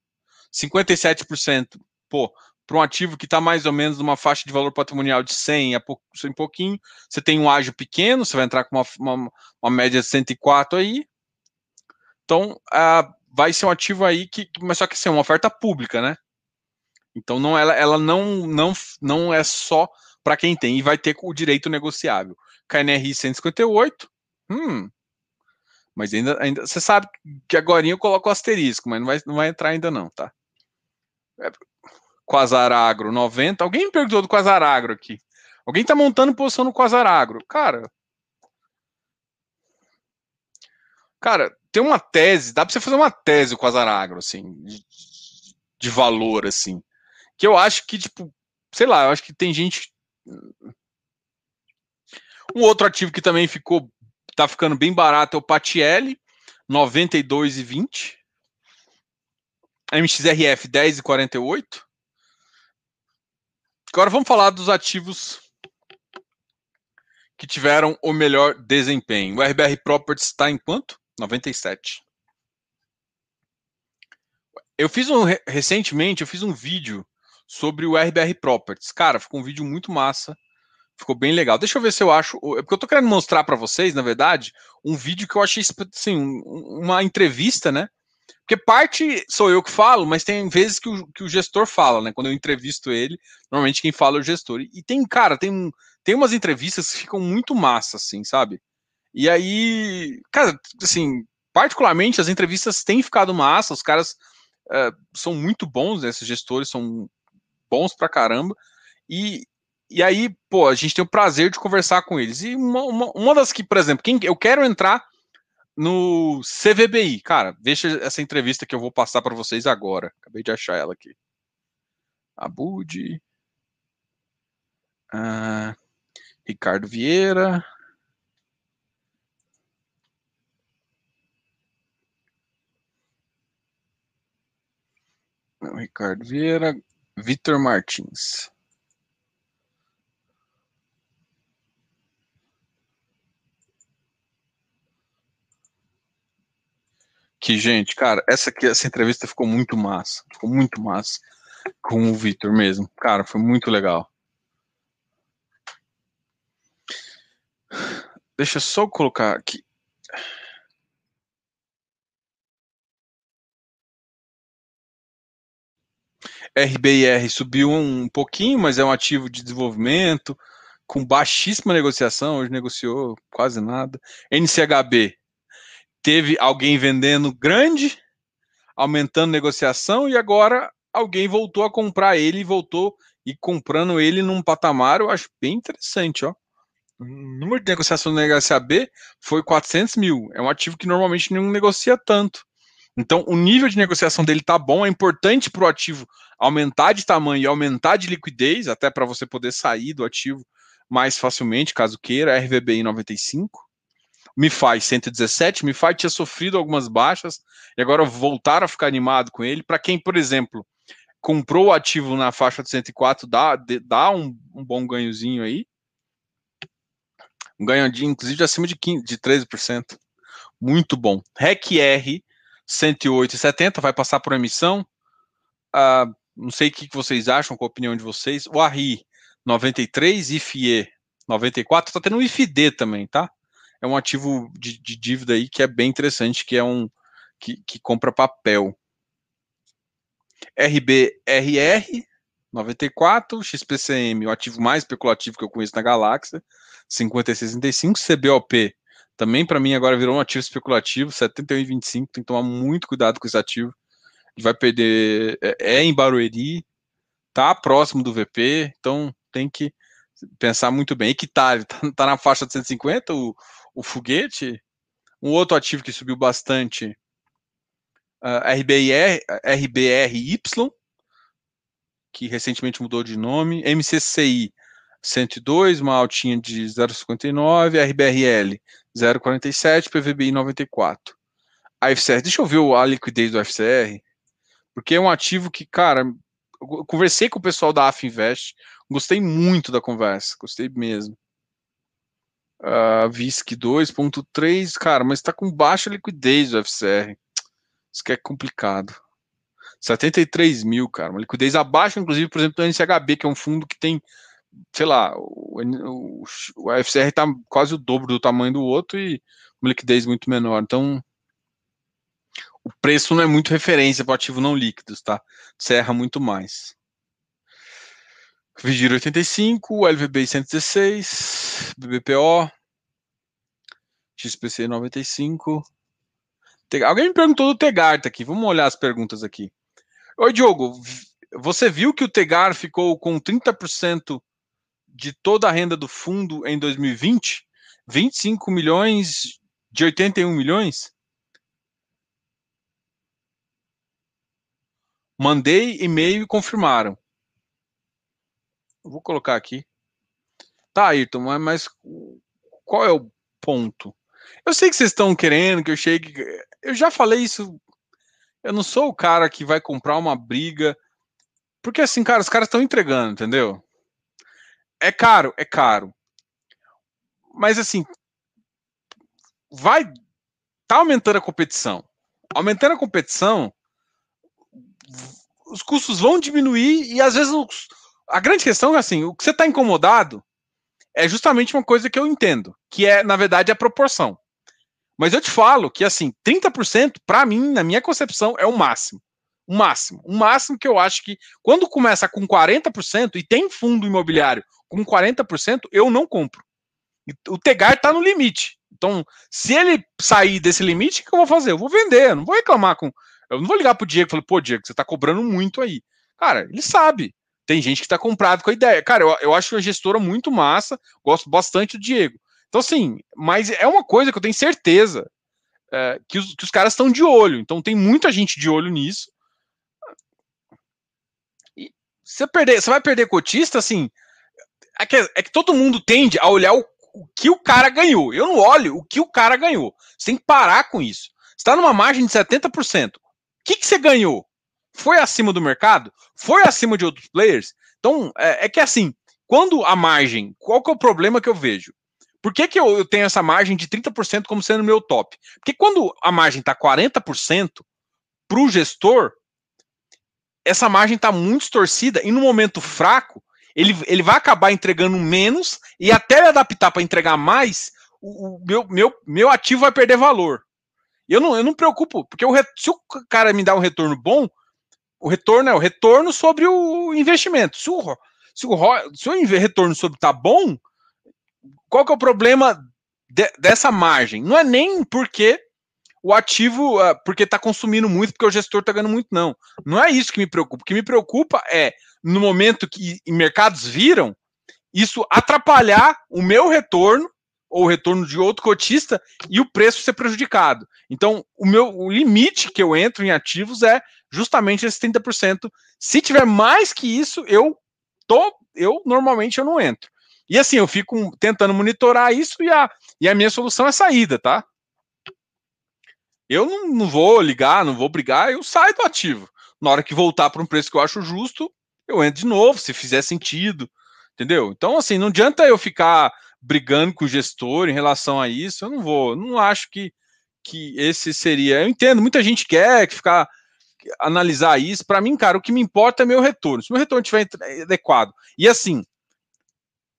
57%, pô, para um ativo que está mais ou menos numa faixa de valor patrimonial de 100 a pouco, 100 pouquinho, você tem um ágio pequeno, você vai entrar com uma, uma, uma média de 104 aí. Então, vai ser um ativo aí que, mas só que assim, é uma oferta pública, né? Então não ela, ela não, não, não é só para quem tem e vai ter o direito negociável. KNRI 158, hum, mas ainda, ainda você sabe que agora eu coloco asterisco, mas não vai, não vai entrar ainda não, tá? É, Quasar Agro 90, alguém me perguntou do Quasar Agro aqui. Alguém tá montando posição no Quasar Agro. Cara, cara, tem uma tese, dá para você fazer uma tese com Quasar Agro, assim, de, de valor, assim que eu acho que, tipo, sei lá, eu acho que tem gente. Um outro ativo que também ficou, tá ficando bem barato é o Patielli, 92,20. MXRF 10,48. Agora vamos falar dos ativos que tiveram o melhor desempenho. O RBR Properties está em quanto? 97. Eu fiz um recentemente, eu fiz um vídeo sobre o RBR Properties. Cara, ficou um vídeo muito massa. Ficou bem legal. Deixa eu ver se eu acho. É porque eu tô querendo mostrar para vocês, na verdade, um vídeo que eu achei assim, uma entrevista, né? Porque parte sou eu que falo, mas tem vezes que o, que o gestor fala, né? Quando eu entrevisto ele, normalmente quem fala é o gestor. E, tem, cara, tem, tem umas entrevistas que ficam muito massa, assim, sabe? E aí, cara, assim, particularmente as entrevistas têm ficado massa, os caras uh, são muito bons, né? Esses gestores são bons pra caramba. E, e aí, pô, a gente tem o prazer de conversar com eles. E uma, uma, uma das que, por exemplo, quem eu quero entrar no CVBI, cara, veja essa entrevista que eu vou passar para vocês agora. Acabei de achar ela aqui. Abud. Ah, Ricardo Vieira. Ricardo Vieira, Vitor Martins. Gente, cara, essa aqui, essa entrevista ficou muito massa. Ficou muito massa. Com o Vitor mesmo. Cara, foi muito legal. Deixa eu só colocar aqui. RBIR subiu um pouquinho, mas é um ativo de desenvolvimento, com baixíssima negociação, hoje negociou quase nada. NCHB teve alguém vendendo grande, aumentando negociação e agora alguém voltou a comprar ele e voltou e comprando ele num patamar, eu acho bem interessante, ó. O número de negociação do NHCAB foi 400 mil. É um ativo que normalmente não negocia tanto. Então, o nível de negociação dele tá bom. É importante para o ativo aumentar de tamanho e aumentar de liquidez, até para você poder sair do ativo mais facilmente, caso queira. RVBI 95. MiFi 117. MiFi tinha sofrido algumas baixas e agora voltaram a ficar animado com ele. Para quem, por exemplo, comprou o ativo na faixa de 104, dá, dá um, um bom ganhozinho aí. Um ganho de, inclusive, de acima de, 15, de 13%. Muito bom. REC-R 108,70 vai passar por emissão. Uh, não sei o que vocês acham, qual a opinião de vocês. O ARRI 93, IFIE 94, está tendo um IFD também, tá? É um ativo de, de, dívida aí que é bem interessante, que é um que, que compra papel. RBRR 94, XPCM, o ativo mais especulativo que eu conheço na galáxia, 56,65, CBOP, também para mim agora virou um ativo especulativo, 71,25, tem que tomar muito cuidado com esse ativo. Ele vai perder, é, é em Barueri, tá próximo do VP, então tem que pensar muito bem. Equitário, tá, tá na faixa de 150, o, o foguete. Um outro ativo que subiu bastante, uh, RBR, RBRY, que recentemente mudou de nome, MCCI 102, uma altinha de 0,59, RBRL 0,47, PVBI 94. A FCR, deixa eu ver a liquidez do FCR, porque é um ativo que, cara, eu conversei com o pessoal da AF Invest, gostei muito da conversa, gostei mesmo. Uh, VISC 2.3, cara, mas está com baixa liquidez o FCR. Isso que é complicado. 73 mil, cara. Uma liquidez abaixo, inclusive, por exemplo, do NCHB, que é um fundo que tem sei lá, o, o, o FCR está quase o dobro do tamanho do outro e uma liquidez muito menor. Então, o preço não é muito referência para ativo não líquidos, tá? Serra muito mais. Vigir 85, LVB 116, BBPO, XPC 95. Alguém me perguntou do Tegart aqui. Vamos olhar as perguntas aqui. Oi, Diogo. Você viu que o Tegar ficou com 30% de toda a renda do fundo em 2020, 25 milhões de 81 milhões? Mandei e-mail e confirmaram. Vou colocar aqui. Tá, Ayrton, mas, mas qual é o ponto? Eu sei que vocês estão querendo que eu chegue. Eu já falei isso. Eu não sou o cara que vai comprar uma briga. Porque assim, cara, os caras estão entregando, entendeu? É caro, é caro. Mas assim, vai tá aumentando a competição. Aumentando a competição, os custos vão diminuir e às vezes os, a grande questão é assim, o que você está incomodado é justamente uma coisa que eu entendo, que é, na verdade, a proporção. Mas eu te falo que, assim, 30%, para mim, na minha concepção, é o máximo. O máximo. O máximo que eu acho que, quando começa com 40% e tem fundo imobiliário com 40%, eu não compro. O Tegar está no limite. Então, se ele sair desse limite, o que eu vou fazer? Eu vou vender, eu não vou reclamar com. Eu não vou ligar pro Diego e falar, pô, Diego, você está cobrando muito aí. Cara, ele sabe. Tem gente que está comprado com a ideia. Cara, eu, eu acho a gestora muito massa, gosto bastante do Diego. Então, assim, mas é uma coisa que eu tenho certeza é, que, os, que os caras estão de olho. Então, tem muita gente de olho nisso. E você, perder, você vai perder cotista, assim, é que, é que todo mundo tende a olhar o, o, que o cara ganhou. Eu não olho o que o cara ganhou. Você tem que parar com isso. Você está numa margem de 70%. O que, que você ganhou? Foi acima do mercado? Foi acima de outros players? Então, é, é que assim, quando a margem, qual que é o problema que eu vejo? Por que, que eu, eu tenho essa margem de 30% como sendo meu top? Porque quando a margem está 40% para o gestor, essa margem está muito distorcida e no momento fraco, ele, ele vai acabar entregando menos e até ele adaptar para entregar mais, o, o, meu, meu, meu ativo vai perder valor. Eu não, eu não me preocupo, porque o, se o cara me dá um retorno bom, o retorno é o retorno sobre o investimento. Se o, se o, se o retorno sobre tá bom, qual que é o problema de, dessa margem? Não é nem porque o ativo uh, porque está consumindo muito, porque o gestor está ganhando muito, não. Não é isso que me preocupa. O que me preocupa é, no momento que mercados viram, isso atrapalhar o meu retorno ou o retorno de outro cotista e o preço ser prejudicado. Então, o meu o limite que eu entro em ativos é justamente esse 30%. Se tiver mais que isso, eu tô, eu normalmente eu não entro. E assim, eu fico tentando monitorar isso e a, e a minha solução é saída, tá? Eu não, não vou ligar, não vou brigar, eu saio do ativo. Na hora que voltar para um preço que eu acho justo, eu entro de novo, se fizer sentido, entendeu? Então, assim, não adianta eu ficar brigando com o gestor em relação a isso, eu não vou, não acho que, que esse seria. Eu entendo, muita gente quer ficar analisar isso. Para mim, cara, o que me importa é meu retorno. Se meu retorno estiver adequado, e assim,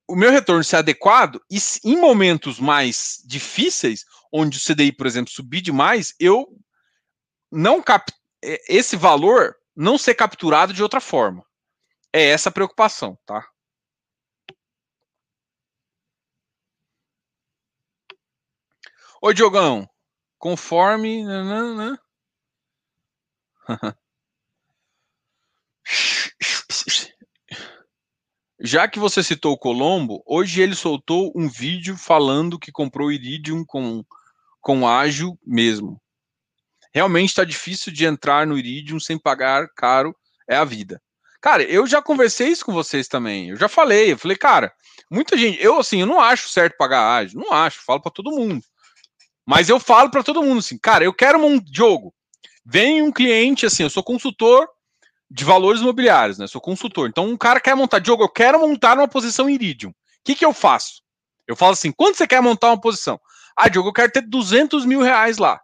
o meu retorno ser adequado, e em momentos mais difíceis, onde o CDI, por exemplo, subir demais, eu não cap é, esse valor não ser capturado de outra forma. É essa a preocupação, tá? Oi, Diogão. Conforme. Nanana. Já que você citou o Colombo, hoje ele soltou um vídeo falando que comprou Iridium com, com ágil mesmo. Realmente está difícil de entrar no Iridium sem pagar caro, é a vida. Cara, eu já conversei isso com vocês também. Eu já falei, eu falei, cara, muita gente, eu assim, eu não acho certo pagar ágil, não acho, falo para todo mundo. Mas eu falo para todo mundo assim, cara, eu quero um jogo. Vem um cliente assim, eu sou consultor de valores imobiliários, né? Sou consultor. Então, um cara quer montar, Diogo, eu quero montar uma posição Iridium. O que, que eu faço? Eu falo assim, quanto você quer montar uma posição? Ah, Diogo, eu quero ter 200 mil reais lá.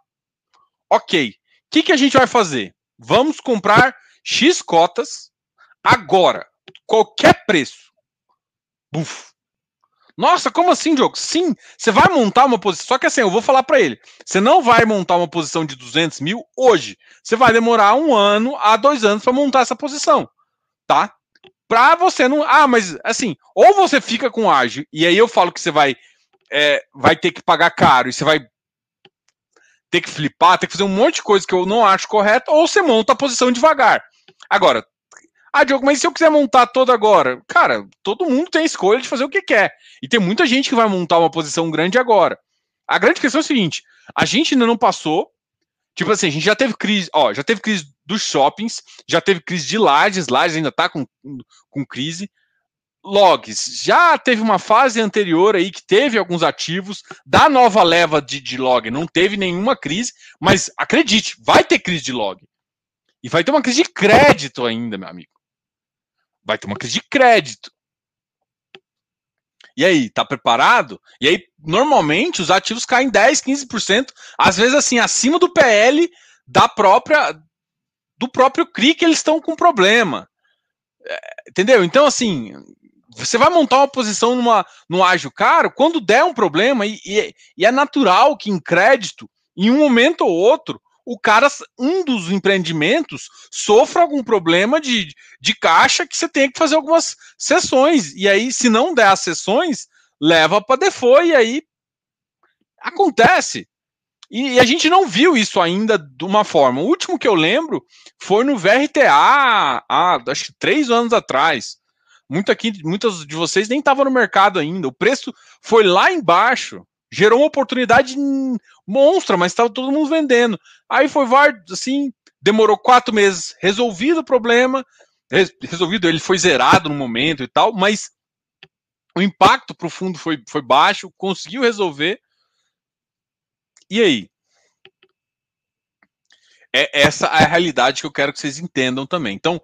Ok. O que, que a gente vai fazer? Vamos comprar X cotas agora. Qualquer preço. Buf. Nossa, como assim, Diogo? Sim, você vai montar uma posição. Só que assim, eu vou falar para ele: você não vai montar uma posição de 200 mil hoje. Você vai demorar um ano a dois anos para montar essa posição, tá? Para você não. Ah, mas assim, ou você fica com ágil, e aí eu falo que você vai, é, vai ter que pagar caro e você vai ter que flipar, ter que fazer um monte de coisa que eu não acho correto, ou você monta a posição devagar. Agora, ah, Diogo, mas se eu quiser montar toda agora? Cara, todo mundo tem escolha de fazer o que quer. E tem muita gente que vai montar uma posição grande agora. A grande questão é o seguinte: a gente ainda não passou. Tipo assim, a gente já teve crise, ó, já teve crise dos shoppings, já teve crise de lajes, lajes ainda tá com, com crise. Logs, já teve uma fase anterior aí que teve alguns ativos, da nova leva de, de log não teve nenhuma crise, mas acredite, vai ter crise de log. E vai ter uma crise de crédito ainda, meu amigo vai ter uma crise de crédito. E aí, tá preparado? E aí, normalmente, os ativos caem 10, 15%, às vezes assim, acima do PL da própria do próprio CRI que eles estão com problema. É, entendeu? Então, assim, você vai montar uma posição numa, no ágil caro, quando der um problema, e, e, e é natural que em crédito, em um momento ou outro, o cara, um dos empreendimentos, sofra algum problema de, de caixa que você tem que fazer algumas sessões. E aí, se não der as sessões, leva para default e aí acontece. E, e, a gente não viu isso ainda de uma forma. O último que eu lembro foi no VRTA, há acho que três anos atrás. Muito aqui, muitas de vocês nem estavam no mercado ainda. O preço foi lá embaixo gerou uma oportunidade monstra, mas estava todo mundo vendendo. Aí foi assim, demorou quatro meses, resolvido o problema, resolvido, ele foi zerado no momento e tal, mas o impacto para o fundo foi, foi baixo, conseguiu resolver. E aí? É essa a realidade que eu quero que vocês entendam também. Então,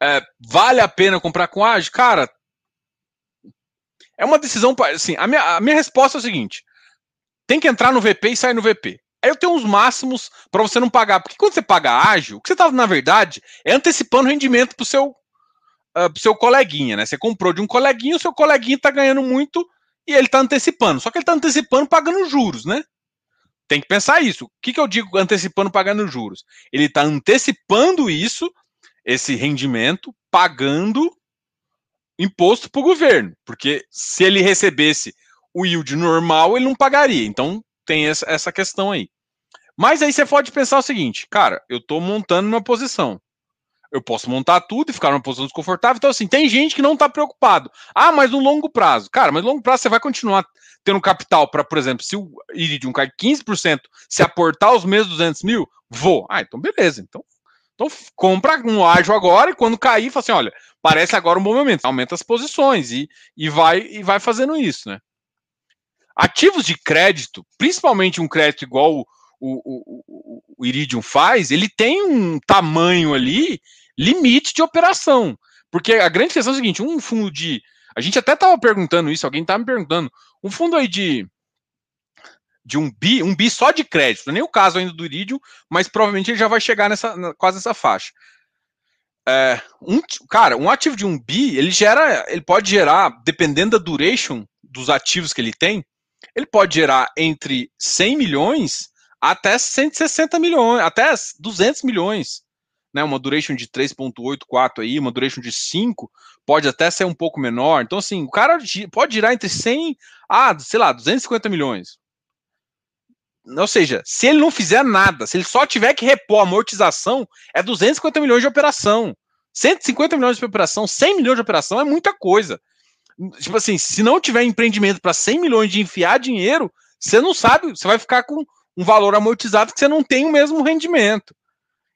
é, vale a pena comprar com ágil? Cara, é uma decisão. Assim, a minha, a minha resposta é a seguinte: tem que entrar no VP e sair no VP. Aí eu tenho uns máximos para você não pagar. Porque quando você paga ágil, o que você está, na verdade, é antecipando rendimento para o seu, uh, seu coleguinha, né? Você comprou de um coleguinha, o seu coleguinha está ganhando muito e ele está antecipando. Só que ele está antecipando pagando juros, né? Tem que pensar isso. O que, que eu digo antecipando pagando juros? Ele está antecipando isso, esse rendimento, pagando imposto para o governo. Porque se ele recebesse o yield normal ele não pagaria. Então tem essa, questão aí. Mas aí você pode pensar o seguinte, cara, eu estou montando uma posição. Eu posso montar tudo e ficar numa posição desconfortável. Então, assim, tem gente que não está preocupado. Ah, mas no longo prazo. Cara, mas no longo prazo você vai continuar tendo capital para, por exemplo, se o Iridium cai 15%, se aportar os mesmos 200 mil, vou. Ah, então beleza. Então, então compra um ágio agora e quando cair, fala assim, olha, parece agora um bom momento. Aumenta as posições e, e, vai, e vai fazendo isso, né? Ativos de crédito, principalmente um crédito igual o, o, o, o Iridium faz, ele tem um tamanho ali, limite de operação. Porque a grande questão é a seguinte: um fundo de. A gente até estava perguntando isso, alguém estava me perguntando. Um fundo aí de. De um bi, um bi só de crédito, nem o caso ainda do Iridium, mas provavelmente ele já vai chegar nessa, quase essa faixa. É, um, cara, um ativo de um bi, ele gera, ele pode gerar, dependendo da duration dos ativos que ele tem, ele pode gerar entre 100 milhões até 160 milhões, até 200 milhões. Né, uma duration de 3.84 aí, uma duration de 5, pode até ser um pouco menor. Então, assim, o cara pode girar entre 100 a, sei lá, 250 milhões. Ou seja, se ele não fizer nada, se ele só tiver que repor a amortização, é 250 milhões de operação. 150 milhões de operação, 100 milhões de operação é muita coisa. Tipo assim, se não tiver empreendimento para 100 milhões de enfiar dinheiro, você não sabe, você vai ficar com um valor amortizado que você não tem o mesmo rendimento.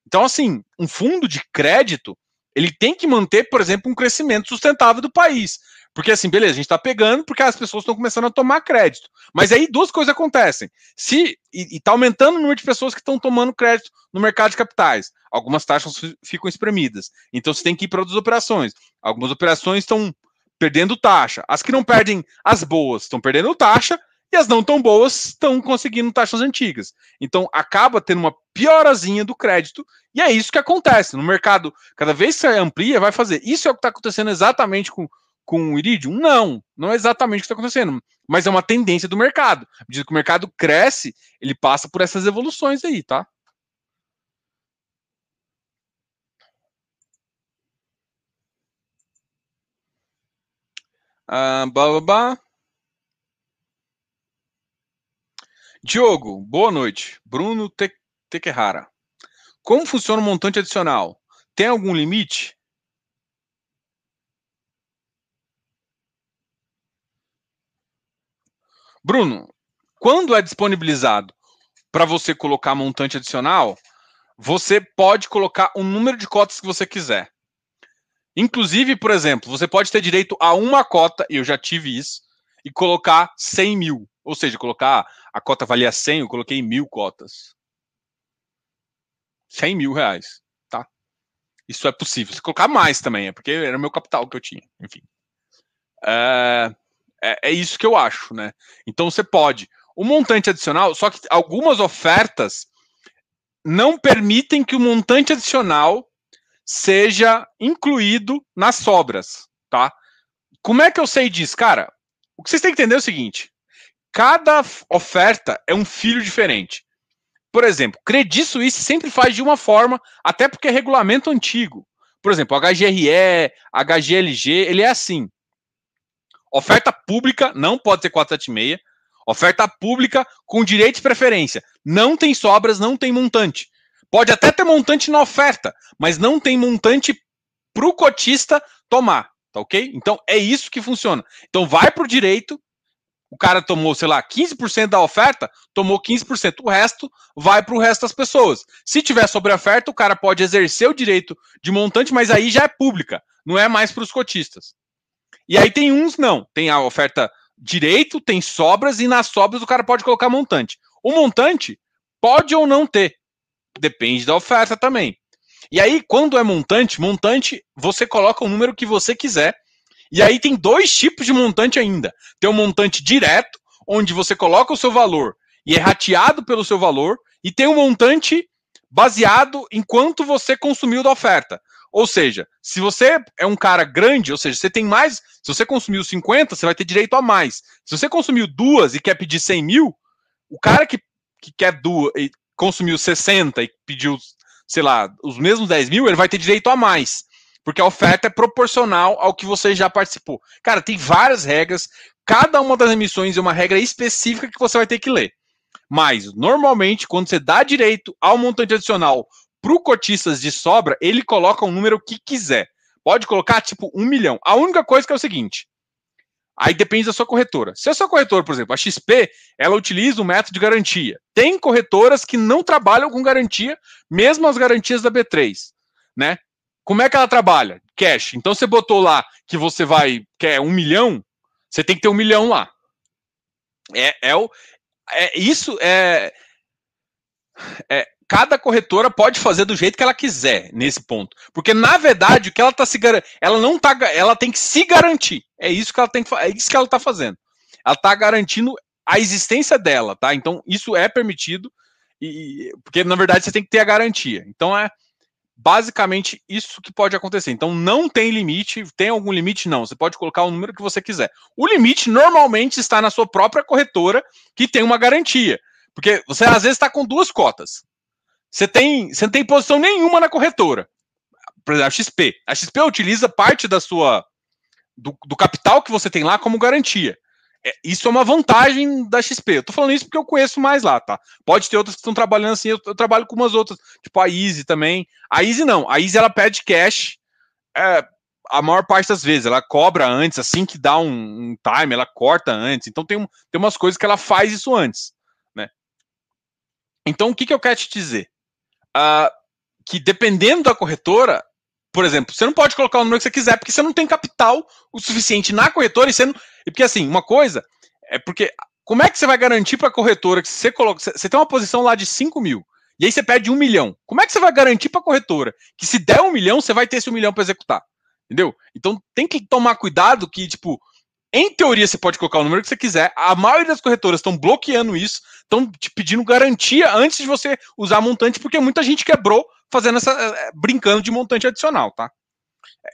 Então, assim, um fundo de crédito, ele tem que manter, por exemplo, um crescimento sustentável do país. Porque assim, beleza, a gente está pegando porque as pessoas estão começando a tomar crédito. Mas aí duas coisas acontecem. Se e está aumentando o número de pessoas que estão tomando crédito no mercado de capitais, algumas taxas ficam espremidas. Então você tem que ir para outras operações. Algumas operações estão perdendo taxa. As que não perdem as boas estão perdendo taxa e as não tão boas estão conseguindo taxas antigas. Então acaba tendo uma piorazinha do crédito e é isso que acontece no mercado. Cada vez que amplia, vai fazer. Isso é o que está acontecendo exatamente com, com o Iridium? Não, não é exatamente o que está acontecendo, mas é uma tendência do mercado. À medida que o mercado cresce, ele passa por essas evoluções aí, tá? Ah, blá, blá, blá. Diogo, boa noite. Bruno Te Tequerrara. Como funciona o montante adicional? Tem algum limite? Bruno, quando é disponibilizado para você colocar montante adicional, você pode colocar o número de cotas que você quiser. Inclusive, por exemplo, você pode ter direito a uma cota, e eu já tive isso, e colocar 100 mil. Ou seja, colocar a cota valia 100, eu coloquei mil cotas. 100 mil reais, tá? Isso é possível. Se colocar mais também, é porque era o meu capital que eu tinha. Enfim. É, é, é isso que eu acho, né? Então você pode. O montante adicional, só que algumas ofertas não permitem que o montante adicional seja incluído nas sobras, tá? Como é que eu sei disso? Cara, o que vocês têm que entender é o seguinte: cada oferta é um filho diferente. Por exemplo, Credit Suisse sempre faz de uma forma, até porque é regulamento antigo. Por exemplo, HGRE, HGLG, ele é assim. Oferta pública não pode ser 476. Oferta pública com direito de preferência. Não tem sobras, não tem montante. Pode até ter montante na oferta, mas não tem montante para o cotista tomar, tá ok? Então é isso que funciona. Então vai para o direito, o cara tomou, sei lá, 15% da oferta, tomou 15%. O resto vai para o resto das pessoas. Se tiver sobre oferta, o cara pode exercer o direito de montante, mas aí já é pública, não é mais para os cotistas. E aí tem uns não, tem a oferta direito, tem sobras e nas sobras o cara pode colocar montante. O montante pode ou não ter. Depende da oferta também. E aí, quando é montante, montante, você coloca o número que você quiser. E aí tem dois tipos de montante ainda. Tem o um montante direto, onde você coloca o seu valor e é rateado pelo seu valor, e tem um montante baseado em quanto você consumiu da oferta. Ou seja, se você é um cara grande, ou seja, você tem mais. Se você consumiu 50, você vai ter direito a mais. Se você consumiu duas e quer pedir 100 mil, o cara que, que quer duas, consumiu 60 e pediu, sei lá, os mesmos 10 mil, ele vai ter direito a mais. Porque a oferta é proporcional ao que você já participou. Cara, tem várias regras. Cada uma das emissões é uma regra específica que você vai ter que ler. Mas, normalmente, quando você dá direito ao montante adicional para o cotistas de sobra, ele coloca o um número que quiser. Pode colocar, tipo, um milhão. A única coisa que é o seguinte, Aí depende da sua corretora. Se a sua corretora, por exemplo, a XP, ela utiliza o método de garantia. Tem corretoras que não trabalham com garantia, mesmo as garantias da B3, né? Como é que ela trabalha? Cash. Então você botou lá que você vai quer um milhão, você tem que ter um milhão lá. É, é o, é isso é, é cada corretora pode fazer do jeito que ela quiser nesse ponto. Porque, na verdade, o que ela está se ela não tá, ela tem que se garantir. É isso que ela tem que é isso que ela está fazendo. Ela está garantindo a existência dela, tá? Então, isso é permitido, e, porque na verdade você tem que ter a garantia. Então é basicamente isso que pode acontecer. Então não tem limite, tem algum limite? Não. Você pode colocar o número que você quiser. O limite normalmente está na sua própria corretora, que tem uma garantia. Porque você às vezes está com duas cotas. Você tem, você não tem posição nenhuma na corretora. Por exemplo, a XP. A XP utiliza parte da sua do, do capital que você tem lá como garantia. É, isso é uma vantagem da XP. Eu tô falando isso porque eu conheço mais lá, tá? Pode ter outras que estão trabalhando assim, eu, eu, trabalho com umas outras, tipo a Easy também. A Easy não, a Easy ela pede cash é, a maior parte das vezes, ela cobra antes, assim que dá um, um time, ela corta antes. Então tem, tem umas coisas que ela faz isso antes, né? Então o que, que eu quero te dizer? Que dependendo da corretora, por exemplo, você não pode colocar o número que você quiser, porque você não tem capital o suficiente na corretora e você não. E porque assim, uma coisa é porque. Como é que você vai garantir para a corretora que você coloca. Você tem uma posição lá de 5 mil. E aí você pede um milhão. Como é que você vai garantir para a corretora que se der um milhão, você vai ter esse um milhão para executar? Entendeu? Então tem que tomar cuidado que, tipo, em teoria, você pode colocar o número que você quiser. A maioria das corretoras estão bloqueando isso, estão te pedindo garantia antes de você usar montante, porque muita gente quebrou fazendo essa. Eh, brincando de montante adicional, tá?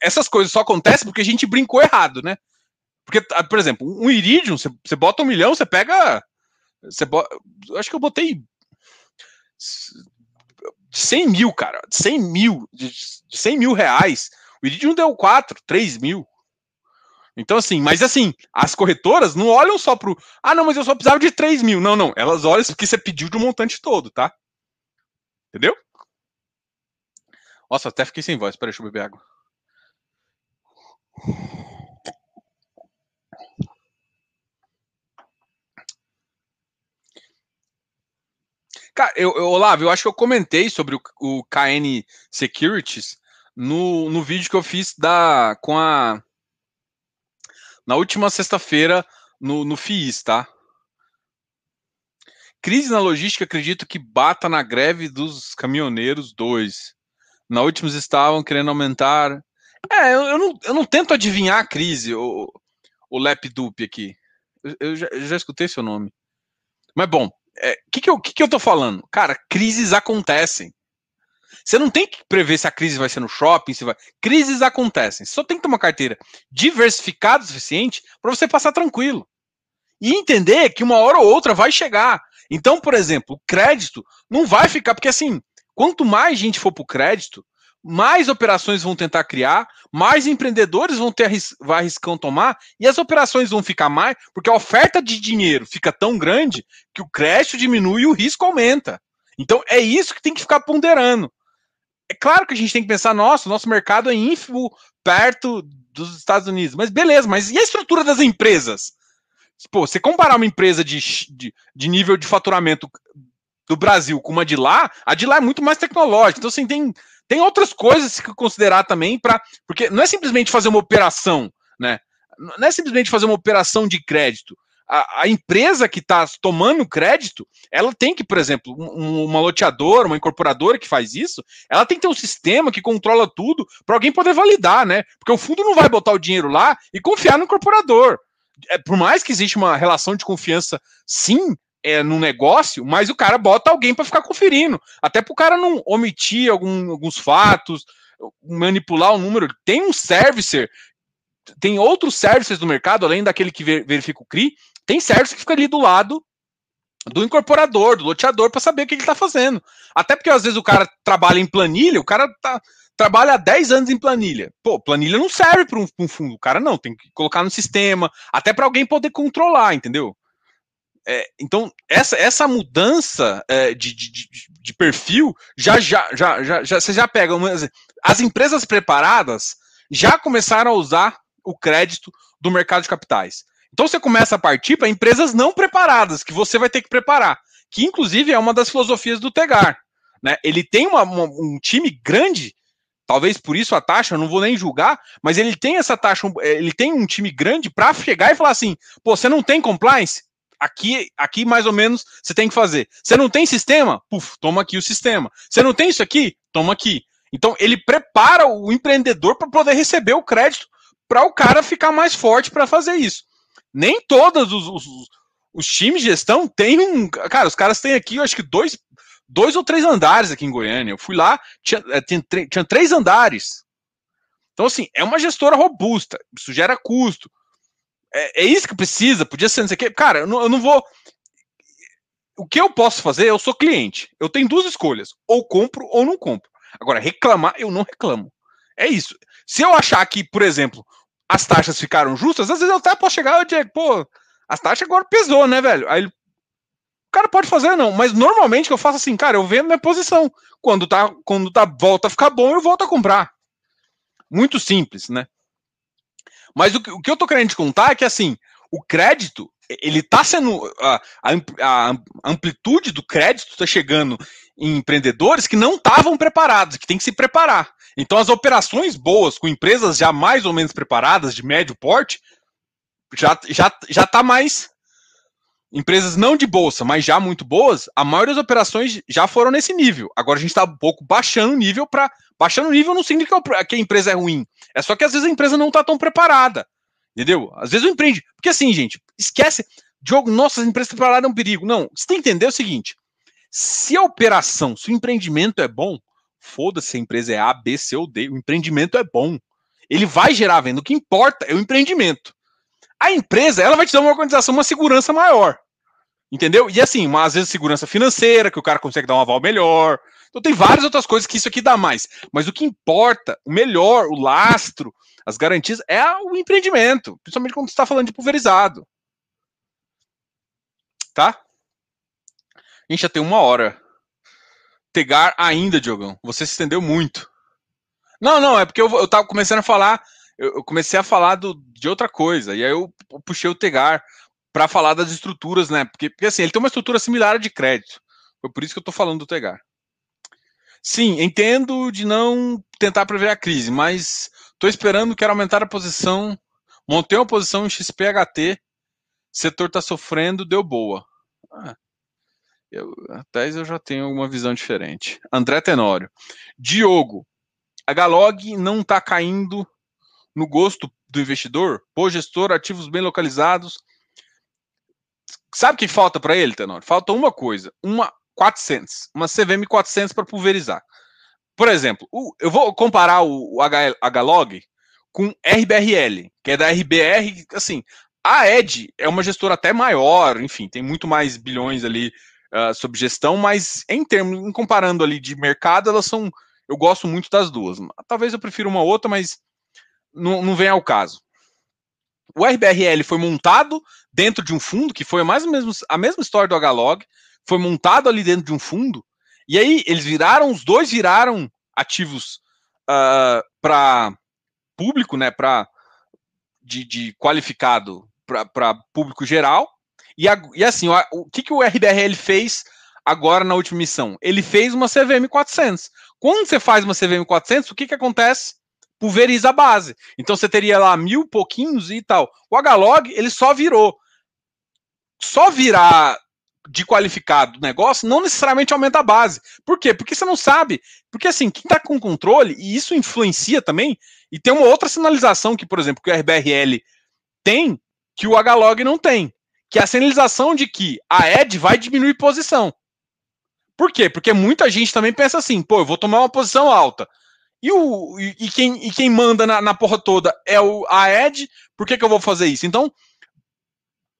Essas coisas só acontecem porque a gente brincou errado, né? Porque, ah, por exemplo, um Iridium, você, você bota um milhão, você pega. Você bota, acho que eu botei 100 mil, cara. 100 mil. De 100 mil reais. O Iridium deu 4, 3 mil. Então, assim, mas assim, as corretoras não olham só pro. Ah, não, mas eu só precisava de 3 mil. Não, não. Elas olham porque você pediu de um montante todo, tá? Entendeu? Nossa, até fiquei sem voz. Peraí, deixa eu beber água. Cara, eu, eu, Olavo, eu acho que eu comentei sobre o, o KN Securities no, no vídeo que eu fiz da, com a na última sexta-feira no, no FIIs, tá? Crise na logística, acredito que bata na greve dos caminhoneiros 2. Na última estavam querendo aumentar. É, eu, eu, não, eu não tento adivinhar a crise, o, o Dup aqui. Eu, eu, já, eu, já, escutei seu nome. Mas bom, o é, que, que, eu, que, que eu tô falando? Cara, crises acontecem. Você não tem que prever se a crise vai ser no shopping, se vai. Crises acontecem. Você só tem que ter uma carteira diversificada o suficiente para você passar tranquilo. E entender que uma hora ou outra vai chegar. Então, por exemplo, o crédito não vai ficar, porque assim, quanto mais gente for para o crédito, mais operações vão tentar criar, mais empreendedores vão ter vai tomar, e as operações vão ficar mais, porque a oferta de dinheiro fica tão grande que o crédito diminui e o risco aumenta. Então é isso que tem que ficar ponderando. É claro que a gente tem que pensar, nossa, nosso mercado é ínfimo perto dos Estados Unidos. Mas beleza, mas e a estrutura das empresas? Pô, você comparar uma empresa de, de, de nível de faturamento do Brasil com uma de lá, a de lá é muito mais tecnológica. Então, assim, tem, tem outras coisas que considerar também para. Porque não é simplesmente fazer uma operação, né? Não é simplesmente fazer uma operação de crédito a, a empresa que está tomando crédito, ela tem que, por exemplo, um, uma loteadora, uma incorporadora que faz isso, ela tem que ter um sistema que controla tudo para alguém poder validar, né? Porque o fundo não vai botar o dinheiro lá e confiar no incorporador. É, por mais que exista uma relação de confiança, sim, é, no negócio, mas o cara bota alguém para ficar conferindo. Até para o cara não omitir algum, alguns fatos, manipular o número. Tem um servicer, tem outros services no mercado, além daquele que verifica o CRI, tem service que fica ali do lado do incorporador, do loteador, para saber o que ele está fazendo. Até porque às vezes o cara trabalha em planilha, o cara tá, trabalha há 10 anos em planilha. Pô, planilha não serve para um, um, fundo. O cara não, tem que colocar no sistema, até para alguém poder controlar, entendeu? é, então, essa, essa mudança é, de, de, de, perfil já, já, já, já, já, você já pega. Uma, as empresas preparadas já começaram a usar o crédito do mercado de capitais. Então você começa a partir para empresas não preparadas, que você vai ter que preparar, que inclusive é uma das filosofias do Tegar. Né? Ele tem uma, uma, um time grande, talvez por isso a taxa, não vou nem julgar, mas ele tem essa taxa, ele tem um time grande para chegar e falar assim: pô, você não tem compliance? aqui, aqui mais ou menos você tem que fazer. Você não tem sistema? Puf, toma aqui o sistema. Você não tem isso aqui? Toma aqui. Então ele prepara o empreendedor para poder receber o crédito para o cara ficar mais forte para fazer isso. Nem todos os, os, os, times de gestão têm um. Cara, os caras têm aqui, eu acho que dois, dois ou três andares aqui em Goiânia. Eu fui lá, tinha, é, tinha, tinha três andares. Então, assim, é uma gestora robusta, isso gera custo é, é, isso que precisa, podia ser não sei o quê. Cara, eu não, eu não vou. O que eu posso fazer? Eu sou cliente. Eu tenho duas escolhas: ou compro ou não compro. Agora, reclamar, eu não reclamo. É isso. Se eu achar que, por exemplo, as taxas ficaram justas, às vezes eu até posso chegar e dizer, pô, as taxas agora pesou, né, velho? Aí o cara pode fazer, não. Mas normalmente eu faço assim, cara, eu vendo minha posição. Quando tá, quando tá, volta a ficar bom, eu volto a comprar. Muito simples, né? Mas o, o que eu tô querendo te contar é que, assim, o crédito, ele tá sendo. A, a, amplitude do crédito está chegando em empreendedores que não estavam preparados, que tem que se preparar. Então, as operações boas com empresas já mais ou menos preparadas, de médio porte, já, já, já tá mais. Empresas não de bolsa, mas já muito boas, a maioria das operações já foram nesse nível. Agora a gente está um pouco baixando o nível para Baixando o nível não significa que a empresa é ruim. É só que às vezes a empresa não está tão preparada. Entendeu? Às vezes o empreende. Porque assim, gente, esquece. Diogo, nossa, as empresas preparadas é um perigo. Não, você tem que entender o seguinte: se a operação, se o empreendimento é bom, foda-se se a empresa é A, B, C ou D, o empreendimento é bom. Ele vai gerar venda. O que importa é o empreendimento. A empresa, ela vai te dar uma organização, uma segurança maior. Entendeu? E assim, uma, às vezes segurança financeira, que o cara consegue dar um aval melhor, então tem várias outras coisas que isso aqui dá mais. Mas o que importa, o melhor, o lastro, as garantias, é o empreendimento. Principalmente quando você está falando de pulverizado. Tá? A gente já tem uma hora. Tegar ainda, Diogão. Você se estendeu muito. Não, não, é porque eu, eu tava começando a falar. Eu, eu comecei a falar do, de outra coisa. E aí eu, eu puxei o Tegar para falar das estruturas, né? Porque, porque assim, ele tem uma estrutura similar de crédito. Foi por isso que eu tô falando do Tegar. Sim, entendo de não tentar prever a crise, mas estou esperando, quero aumentar a posição. Montei uma posição em XPHT, setor está sofrendo, deu boa. Ah, eu, até eu já tenho uma visão diferente. André Tenório. Diogo, a Galog não está caindo no gosto do investidor? Pô, gestor, ativos bem localizados. Sabe o que falta para ele, Tenório? Falta uma coisa, uma 400, uma CVM 400 para pulverizar. Por exemplo, eu vou comparar o, HLog com RBRL, que é da RBR, assim, a Ed é uma gestora até maior, enfim, tem muito mais bilhões ali uh, sob gestão, mas em termos, em comparando ali de mercado, elas são, eu gosto muito das duas. Talvez eu prefira uma outra, mas não, não vem ao caso. O RBRL foi montado dentro de um fundo, que foi mais ou menos a mesma história do HLog, foi montado ali dentro de um fundo, e aí eles viraram, os dois viraram ativos uh, ah, para público, né, para de, de, qualificado para público geral. E, a, e assim, o, o que, que o RBRL fez agora na última missão? Ele fez uma CVM 400. Quando você faz uma CVM 400, o que, que acontece? Pulveriza a base. Então você teria lá mil pouquinhos e tal. O HLog, ele só virou. Só virar de qualificado do negócio não necessariamente aumenta a base. Por quê? Porque você não sabe. Porque assim, quem está com controle, e isso influencia também, e tem uma outra sinalização que, por exemplo, que o RBRL tem, que o HLog não tem, que é a sinalização de que a ED vai diminuir posição. Por quê? Porque muita gente também pensa assim, pô, eu vou tomar uma posição alta. E, o, e, e quem, e quem manda na, na porra toda é o, a ED, por que, que eu vou fazer isso? Então,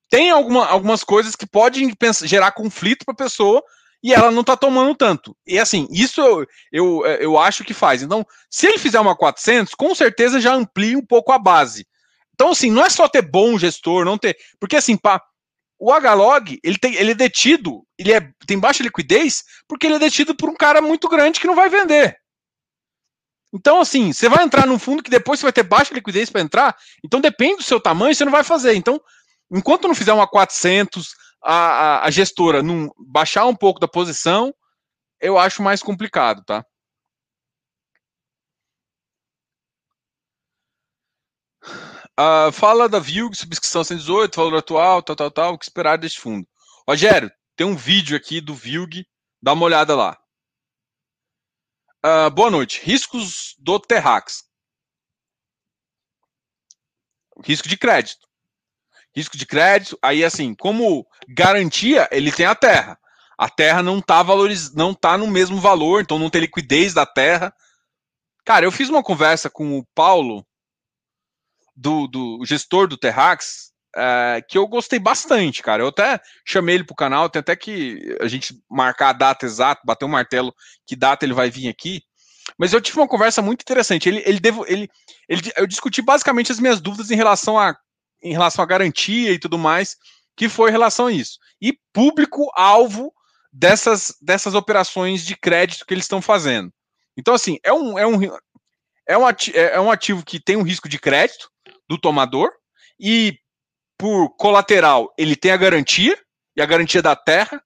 tem alguma, algumas coisas que podem pensar, gerar conflito para a pessoa e ela não está tomando tanto. E assim, isso eu, eu, eu acho que faz. Então, se ele fizer uma 400, com certeza já amplia um pouco a base. Então, assim, não é só ter bom gestor, não ter. Porque, assim, pá, o Hlog, ele, tem, ele é detido, ele é, tem baixa liquidez, porque ele é detido por um cara muito grande que não vai vender. Então, assim, você vai entrar num fundo que depois você vai ter baixa liquidez para entrar, então depende do seu tamanho, você não vai fazer. Então, enquanto não fizer uma 400, a, a, a gestora não baixar um pouco da posição, eu acho mais complicado, tá? Uh, fala da VILG, subscrição 118, valor atual, tal, tal, tal, o que esperar deste fundo. Rogério, tem um vídeo aqui do VILG, dá uma olhada lá. Uh, boa noite. Riscos do Terrax. Risco de crédito. Risco de crédito, aí assim, como garantia, ele tem a terra. A terra não está valoriz... não tá no mesmo valor, então não tem liquidez da terra. Cara, eu fiz uma conversa com o Paulo do, do gestor do Terrax, é, que eu gostei bastante, cara. Eu até chamei ele pro canal, tem até que a gente marcar a data exata, bater o um martelo, que data ele vai vir aqui. Mas eu tive uma conversa muito interessante. Ele, ele, devo, ele, ele, eu discuti basicamente as minhas dúvidas em relação a em relação à garantia e tudo mais, que foi em relação a isso. E público-alvo dessas, dessas operações de crédito que eles estão fazendo. Então, assim, é um, é, um, é, um ativo, é um ativo que tem um risco de crédito, do tomador e por colateral ele tem a garantia e a garantia da terra.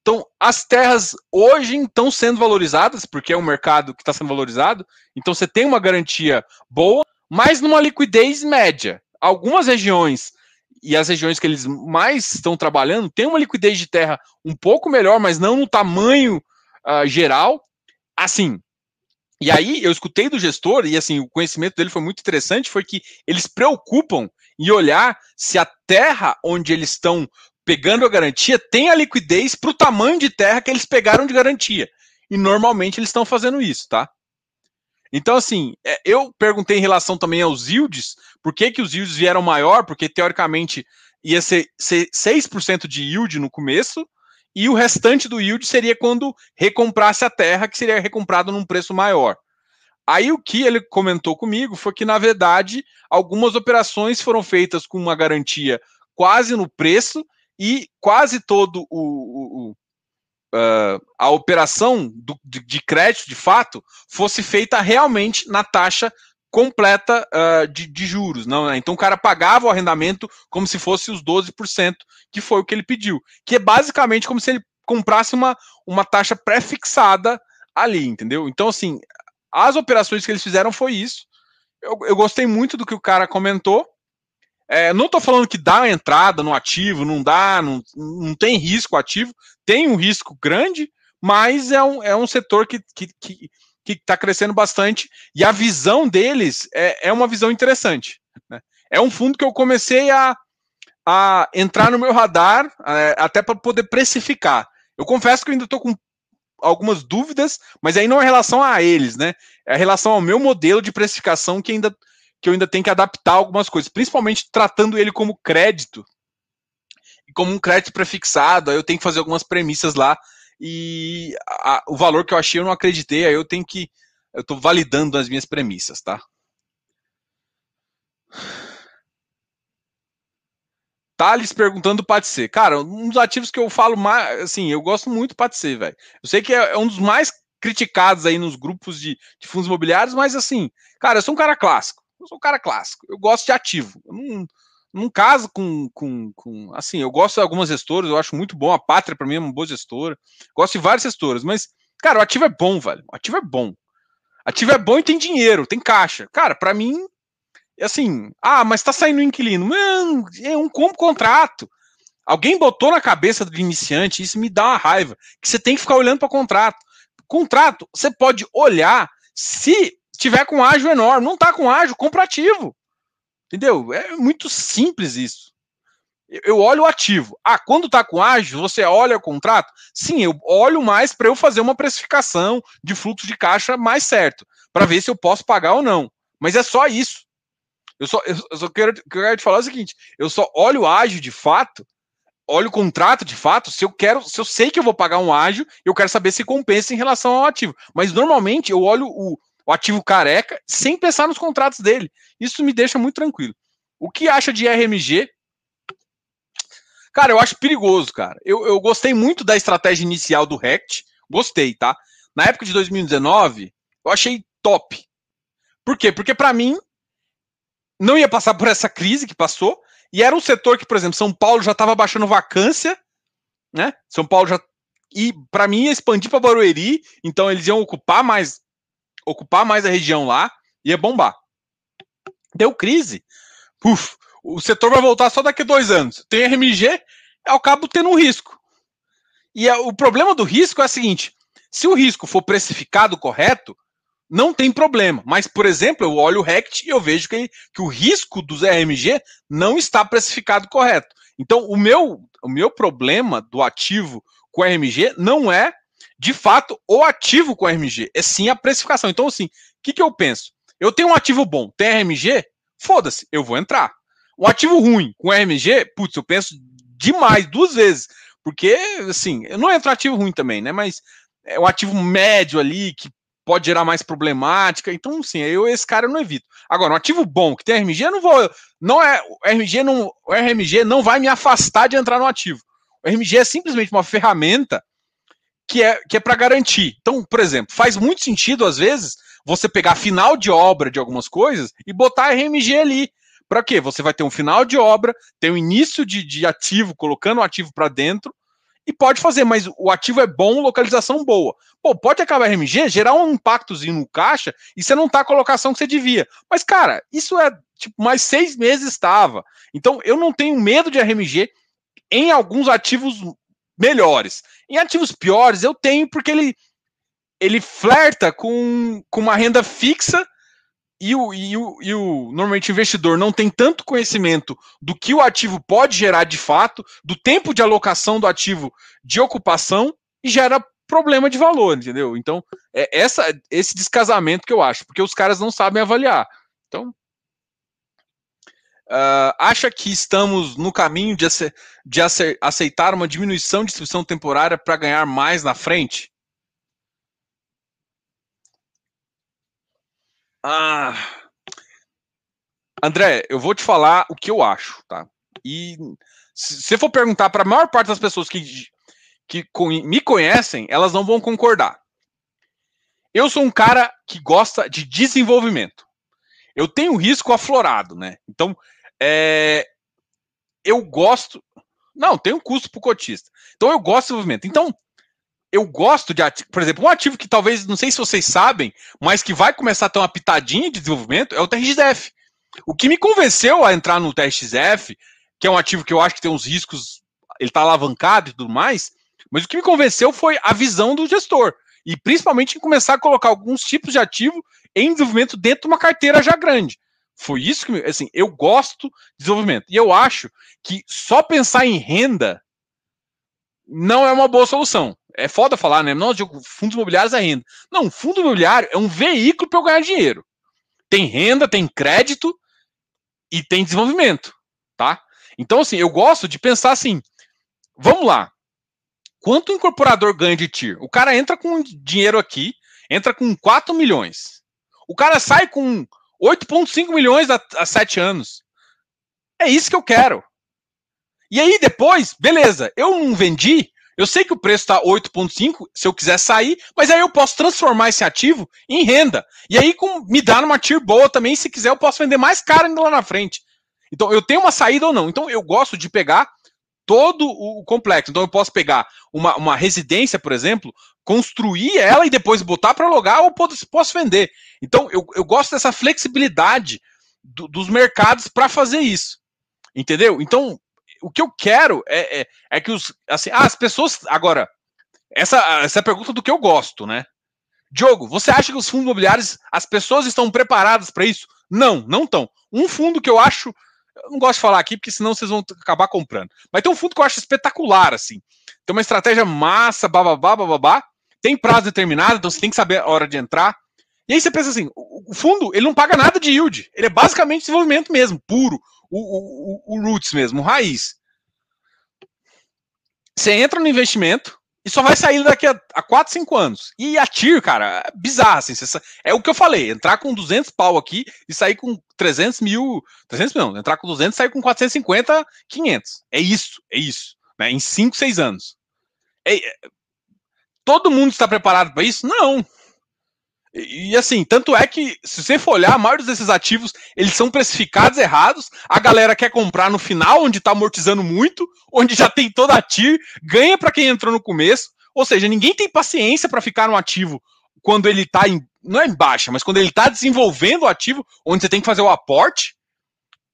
Então, as terras hoje estão sendo valorizadas, porque é um mercado que está sendo valorizado. Então, você tem uma garantia boa, mas numa liquidez média. Algumas regiões, e as regiões que eles mais estão trabalhando, tem uma liquidez de terra um pouco melhor, mas não no tamanho uh, geral. Assim, e aí eu escutei do gestor, e assim, o conhecimento dele foi muito interessante, foi que eles preocupam em olhar se a terra onde eles estão pegando a garantia tem a liquidez para o tamanho de terra que eles pegaram de garantia. E normalmente eles estão fazendo isso, tá? Então, assim, é, eu perguntei em relação também aos yields, por que, que os yields vieram maior? Porque teoricamente ia ser, ser 6% de yield no começo, e o restante do yield seria quando recomprasse a terra, que seria recomprado num preço maior. Aí o que ele comentou comigo foi que, na verdade, algumas operações foram feitas com uma garantia quase no preço e quase todo o, o, o uh, a operação do, de, de, crédito, de fato, fosse feita realmente na taxa completa uh, de, de, juros. não né? Então o cara pagava o arrendamento como se fosse os 12%, que foi o que ele pediu. Que é basicamente como se ele comprasse uma, uma taxa pré-fixada ali, entendeu? Então, assim, as operações que eles fizeram foi isso. Eu, eu gostei muito do que o cara comentou. É, não estou falando que dá entrada no ativo, não dá, não, não tem risco ativo, tem um risco grande, mas é um, é um setor que, que, que que está crescendo bastante, e a visão deles é, é uma visão interessante. Né? É um fundo que eu comecei a, a entrar no meu radar, é, até para poder precificar. Eu confesso que eu ainda estou com algumas dúvidas, mas aí não é relação a eles, né? É relação ao meu modelo de precificação que ainda que eu ainda tenho que adaptar algumas coisas, principalmente tratando ele como crédito e como um crédito prefixado. Aí eu tenho que fazer algumas premissas lá e a, o valor que eu achei eu não acreditei, aí eu tenho que. Eu estou validando as minhas premissas, tá? Thales perguntando do ser. Cara, um dos ativos que eu falo mais, assim, eu gosto muito do ser, velho. Eu sei que é, é, um dos mais criticados aí nos grupos de, de, fundos imobiliários, mas assim, cara, eu sou um cara clássico. Eu sou um cara clássico. Eu gosto de ativo. Eu não, num caso com, com, com, assim, eu gosto de algumas gestoras, eu acho muito bom, a Pátria para mim é uma boa gestora, gosto de várias gestoras, mas, cara, o ativo é bom, velho, o ativo é bom, ativo é bom e tem dinheiro, tem caixa, cara, para mim, assim, ah, mas tá saindo um inquilino, mano, é um como contrato, alguém botou na cabeça do iniciante, isso me dá uma raiva, que você tem que ficar olhando para contrato, contrato, você pode olhar se tiver com ágio enorme, não tá com ágio, compra ativo, Entendeu? É muito simples isso. Eu olho o ativo. Ah, quando está com ágio, você olha o contrato? Sim, eu olho mais para eu fazer uma precificação de fluxo de caixa mais certo, para ver se eu posso pagar ou não. Mas é só isso. Eu só, eu só quero, quero te falar o seguinte: eu só olho o ágio de fato, olho o contrato de fato, se eu quero, se eu sei que eu vou pagar um ágio, eu quero saber se compensa em relação ao ativo. Mas normalmente eu olho o, o ativo careca, sem pensar nos contratos dele. Isso me deixa muito tranquilo. O que acha de RMG? Cara, eu acho perigoso, cara. Eu, eu gostei muito da estratégia inicial do Rect. Gostei, tá? Na época de 2019, eu achei top. Por quê? Porque para mim não ia passar por essa crise que passou e era um setor que, por exemplo, São Paulo já estava baixando vacância, né? São Paulo já e para mim ia expandir para Barueri, então eles iam ocupar mais ocupar mais a região lá, ia bombar. Deu crise. O setor vai voltar só daqui a dois anos. Tem RMG, ao cabo tendo um risco. E é, o problema do risco é o seguinte: se o risco for precificado correto, não tem problema. Mas, por exemplo, eu olho o RECT e eu vejo que, que o risco dos RMG não está precificado correto. Então, o meu, o meu problema do ativo com RMG não é, de fato, o ativo com RMG, é sim a precificação. Então, assim, o que, que eu penso? Eu tenho um ativo bom, tem RMG? Foda-se, eu vou entrar. Um ativo ruim com RMG, putz, eu penso demais, duas vezes. Porque, assim, eu não entro ativo ruim também, né? Mas é um ativo médio ali que pode gerar mais problemática. Então, sim, eu esse cara eu não evito. Agora, um ativo bom que tem RMG, eu não vou. Não é. O RMG não, o RMG não vai me afastar de entrar no ativo. O RMG é simplesmente uma ferramenta que é, que é para garantir. Então, por exemplo, faz muito sentido, às vezes, você pegar final de obra de algumas coisas e botar RMG ali. Para quê? Você vai ter um final de obra, tem um início de, de ativo, colocando o ativo para dentro, e pode fazer, mas o ativo é bom, localização boa. Pô, pode acabar RMG, gerar um impactozinho no caixa e você não tá a colocação que você devia. Mas, cara, isso é tipo, mais seis meses estava. Então, eu não tenho medo de RMG em alguns ativos melhores. Em ativos piores, eu tenho, porque ele, ele flerta com, com uma renda fixa e o, e, o, e o normalmente investidor não tem tanto conhecimento do que o ativo pode gerar de fato, do tempo de alocação do ativo de ocupação e gera problema de valor, entendeu? Então, é essa, esse descasamento que eu acho, porque os caras não sabem avaliar. Então, uh, acha que estamos no caminho de, ace, de ace, aceitar uma diminuição de distribuição temporária para ganhar mais na frente? Ah, André, eu vou te falar o que eu acho, tá? E se você for perguntar para a maior parte das pessoas que, que me conhecem, elas não vão concordar. Eu sou um cara que gosta de desenvolvimento. Eu tenho risco aflorado, né? Então, é, eu gosto. Não, tem um custo para o cotista. Então, eu gosto de desenvolvimento. Então, eu gosto de ativo, por exemplo, um ativo que talvez, não sei se vocês sabem, mas que vai começar a ter uma pitadinha de desenvolvimento é o TRXF. O que me convenceu a entrar no TRXF, que é um ativo que eu acho que tem uns riscos, ele está alavancado e tudo mais, mas o que me convenceu foi a visão do gestor. E principalmente em começar a colocar alguns tipos de ativo em desenvolvimento dentro de uma carteira já grande. Foi isso que, assim, eu gosto de desenvolvimento. E eu acho que só pensar em renda não é uma boa solução. É foda falar, né? Não, fundos imobiliários é renda. Não, fundo imobiliário é um veículo para eu ganhar dinheiro. Tem renda, tem crédito e tem desenvolvimento, tá? Então, assim, eu gosto de pensar assim: vamos lá. Quanto o incorporador ganha de TIR? O cara entra com dinheiro aqui, entra com 4 milhões. O cara sai com 8,5 milhões há 7 anos. É isso que eu quero. E aí depois, beleza, eu não vendi, eu sei que o preço está 8,5 se eu quiser sair, mas aí eu posso transformar esse ativo em renda. E aí com, me dá numa TIR boa também, se quiser eu posso vender mais caro ainda lá na frente. Então eu tenho uma saída ou não. Então eu gosto de pegar todo o complexo. Então eu posso pegar uma, uma residência, por exemplo, construir ela e depois botar para alugar ou posso, posso vender. Então eu, eu gosto dessa flexibilidade do, dos mercados para fazer isso. Entendeu? Então, o que eu quero é, é, é, que os. Assim, ah, as pessoas. Agora, essa, essa é a pergunta do que eu gosto, né? Diogo, você acha que os fundos imobiliários, as pessoas estão preparadas para isso? Não, não estão. Um fundo que eu acho. Eu não gosto de falar aqui, porque senão vocês vão acabar comprando. Mas tem um fundo que eu acho espetacular, assim. Tem uma estratégia massa, bababá, bababá. Tem prazo determinado, então você tem que saber a hora de entrar. E aí você pensa assim, o fundo, ele não paga nada de yield. Ele é basicamente desenvolvimento mesmo, puro o, o, o roots mesmo, o raiz. Você entra no investimento, e só vai sair daqui a, a 4, 5 anos. E a TIR, cara, é bizarro, assim. É o que eu falei, entrar com 200 pau aqui e sair com 300 mil, 300 não, entrar com 200 e sair com 450, 500. É isso, é isso. Né, em 5, 6 anos. É, é, todo mundo está preparado para isso? Não. E, assim, tanto é que, se você for olhar, a maioria desses ativos, eles são precificados errados, a galera quer comprar no final, onde está amortizando muito, onde já tem toda a TIR, ganha para quem entrou no começo, ou seja, ninguém tem paciência para ficar no ativo quando ele está em, não é em baixa, mas quando ele está desenvolvendo o ativo, onde você tem que fazer o aporte,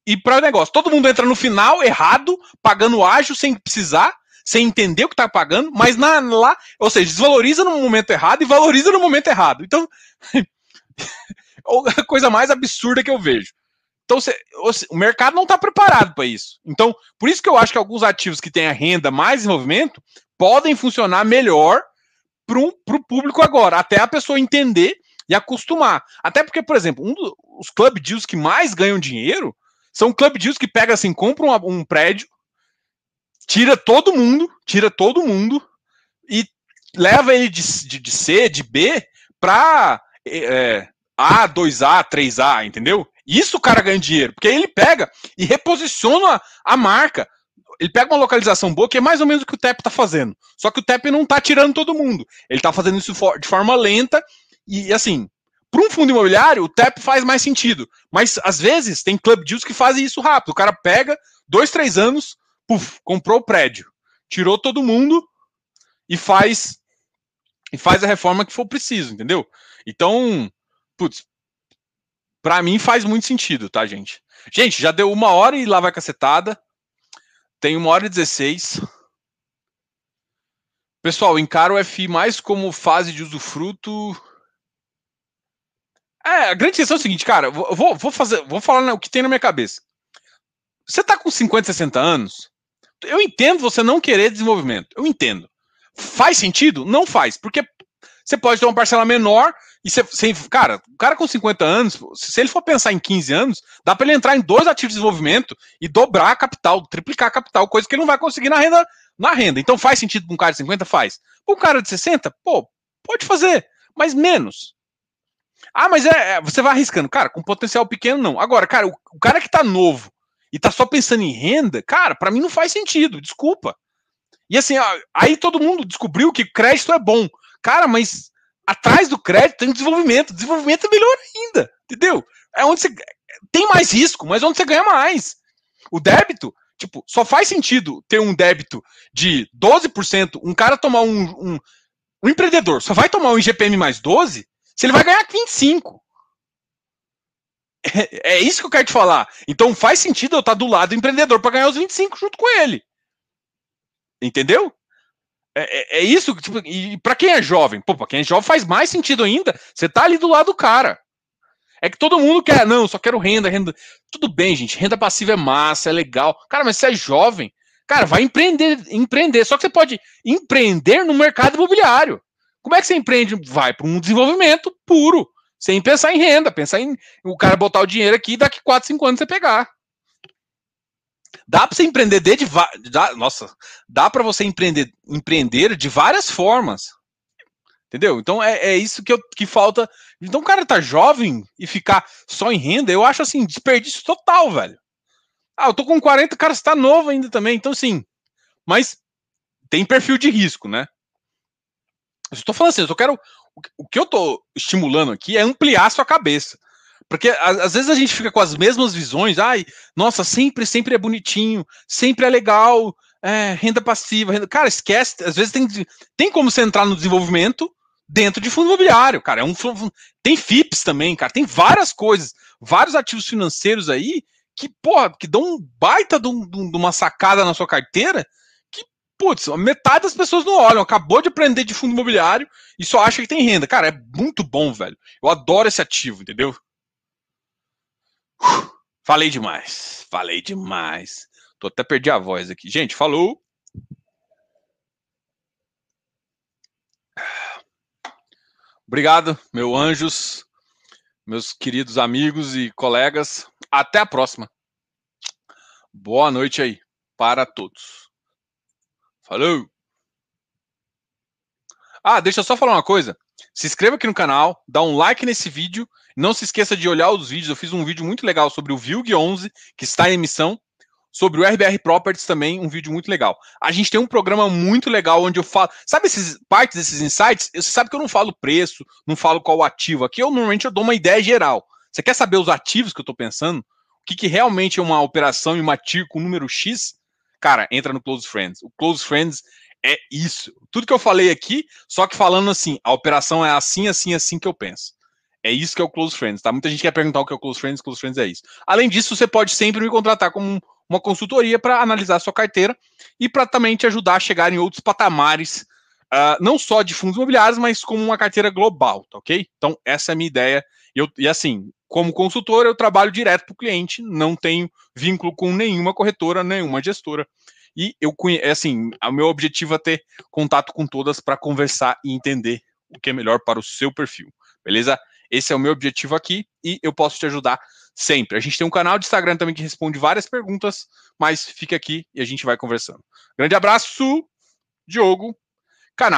e para o negócio, todo mundo entra no final errado, pagando ágil sem precisar, sem entender o que está pagando, mas na, lá, ou seja, desvaloriza no momento errado e valoriza no momento errado. Então, a coisa mais absurda que eu vejo. Então, o mercado não está preparado para isso. Então, por isso que eu acho que alguns ativos que têm a renda mais desenvolvimento podem funcionar melhor para o público agora, até a pessoa entender e acostumar. Até porque, por exemplo, um dos club deals que mais ganham dinheiro são club deals que pega assim, compra um, um prédio, tira todo mundo, tira todo mundo e leva ele de, de, de C, de B, para é, A, 2A, 3A, entendeu? Isso o cara ganha dinheiro, porque aí ele pega e reposiciona a marca. Ele pega uma localização boa, que é mais ou menos o que o TEP está fazendo. Só que o TEP não está tirando todo mundo. Ele está fazendo isso de forma lenta e, assim, para um fundo imobiliário, o TEP faz mais sentido. Mas, às vezes, tem club deals que fazem isso rápido. O cara pega, dois, três anos, puf, comprou o prédio, tirou todo mundo e faz e faz a reforma que for preciso, entendeu? Então, putz, para mim faz muito sentido, tá, gente? Gente, já deu uma hora e lá vai cacetada. Tem uma hora e dezesseis. Pessoal, encara o FI mais como fase de usufruto. É, a grande questão é o seguinte, cara, vou, vou fazer, vou falar o que tem na minha cabeça. Você tá com 50, 60 anos, eu entendo você não querer desenvolvimento. Eu entendo. Faz sentido? Não faz, porque você pode ter uma parcela menor e você, você, cara, o cara com 50 anos, se ele for pensar em 15 anos, dá para ele entrar em dois ativos de desenvolvimento e dobrar a capital, triplicar a capital, coisa que ele não vai conseguir na renda, na renda. Então faz sentido para um cara de 50? Faz. Para um cara de 60? Pô, pode fazer, mas menos. Ah, mas é, é, você vai arriscando. Cara, com potencial pequeno, não. Agora, cara, o, o cara que tá novo e tá só pensando em renda, cara, para mim não faz sentido, desculpa. E assim, aí todo mundo descobriu que crédito é bom. Cara, mas atrás do crédito tem desenvolvimento. Desenvolvimento é melhor ainda, entendeu? É onde você tem mais risco, mas onde você ganha mais. O débito, tipo, só faz sentido ter um débito de 12%, um cara tomar um, um, um empreendedor só vai tomar um IGPM mais 12 se ele vai ganhar 25. É, é isso que eu quero te falar. Então faz sentido eu estar do lado do empreendedor para ganhar os 25 junto com ele. Entendeu? É, é, é isso, tipo, e para quem é jovem, pô, pra quem é jovem faz mais sentido ainda. Você tá ali do lado do cara. É que todo mundo quer, não, só quero renda, renda. Tudo bem, gente, renda passiva é massa, é legal. Cara, mas você é jovem, cara, vai empreender, empreender. Só que você pode empreender no mercado imobiliário. Como é que você empreende? Vai para um desenvolvimento puro, sem pensar em renda, pensar em o cara botar o dinheiro aqui e daqui 4, 5 anos você pegar. Dá para você empreender de dá, nossa, dá para você empreender, empreender de várias formas. Entendeu? Então é, é isso que, eu, que falta. Então o cara tá jovem e ficar só em renda, eu acho assim, desperdício total, velho. Ah, eu tô com 40, cara, você tá novo ainda também, então sim. Mas tem perfil de risco, né? Eu estou falando assim, eu quero. O que eu tô estimulando aqui é ampliar a sua cabeça. Porque às vezes a gente fica com as mesmas visões, ai, nossa, sempre, sempre é bonitinho, sempre é legal, é, renda passiva, renda... cara, esquece, às vezes tem, tem como você entrar no desenvolvimento dentro de fundo imobiliário, cara, é um, tem FIPS também, cara, tem várias coisas, vários ativos financeiros aí que, porra, que dão um baita de, um, de uma sacada na sua carteira putz, metade das pessoas não olham, acabou de aprender de fundo imobiliário e só acha que tem renda, cara, é muito bom, velho, eu adoro esse ativo, entendeu? Falei demais. Falei demais. Tô até perdi a voz aqui. Gente, falou. Obrigado, meus anjos, meus queridos amigos e colegas. Até a próxima. Boa noite aí para todos. Falou! Ah, deixa eu só falar uma coisa. Se inscreva aqui no canal, dá um like nesse vídeo. Não se esqueça de olhar os vídeos. Eu fiz um vídeo muito legal sobre o VILG 11, que está em emissão. Sobre o RBR Properties também, um vídeo muito legal. A gente tem um programa muito legal onde eu falo. Sabe esses partes desses insights? Você sabe que eu não falo preço, não falo qual ativo. Aqui eu normalmente eu dou uma ideia geral. Você quer saber os ativos que eu estou pensando? O que, que realmente é uma operação e uma TIR com número X? Cara, entra no Close Friends. O Close Friends é isso. Tudo que eu falei aqui, só que falando assim, a operação é assim, assim, assim que eu penso. É isso que é o Close Friends, tá? Muita gente quer perguntar o que é o Close Friends, Close Friends é isso. Além disso, você pode sempre me contratar como uma consultoria para analisar a sua carteira e para também te ajudar a chegar em outros patamares, uh, não só de fundos imobiliários, mas como uma carteira global, tá ok? Então, essa é a minha ideia. Eu, e assim, como consultor, eu trabalho direto para o cliente, não tenho vínculo com nenhuma corretora, nenhuma gestora. E eu é assim, o meu objetivo é ter contato com todas para conversar e entender o que é melhor para o seu perfil, beleza? Esse é o meu objetivo aqui e eu posso te ajudar sempre. A gente tem um canal de Instagram também que responde várias perguntas, mas fica aqui e a gente vai conversando. Grande abraço, Diogo, canal.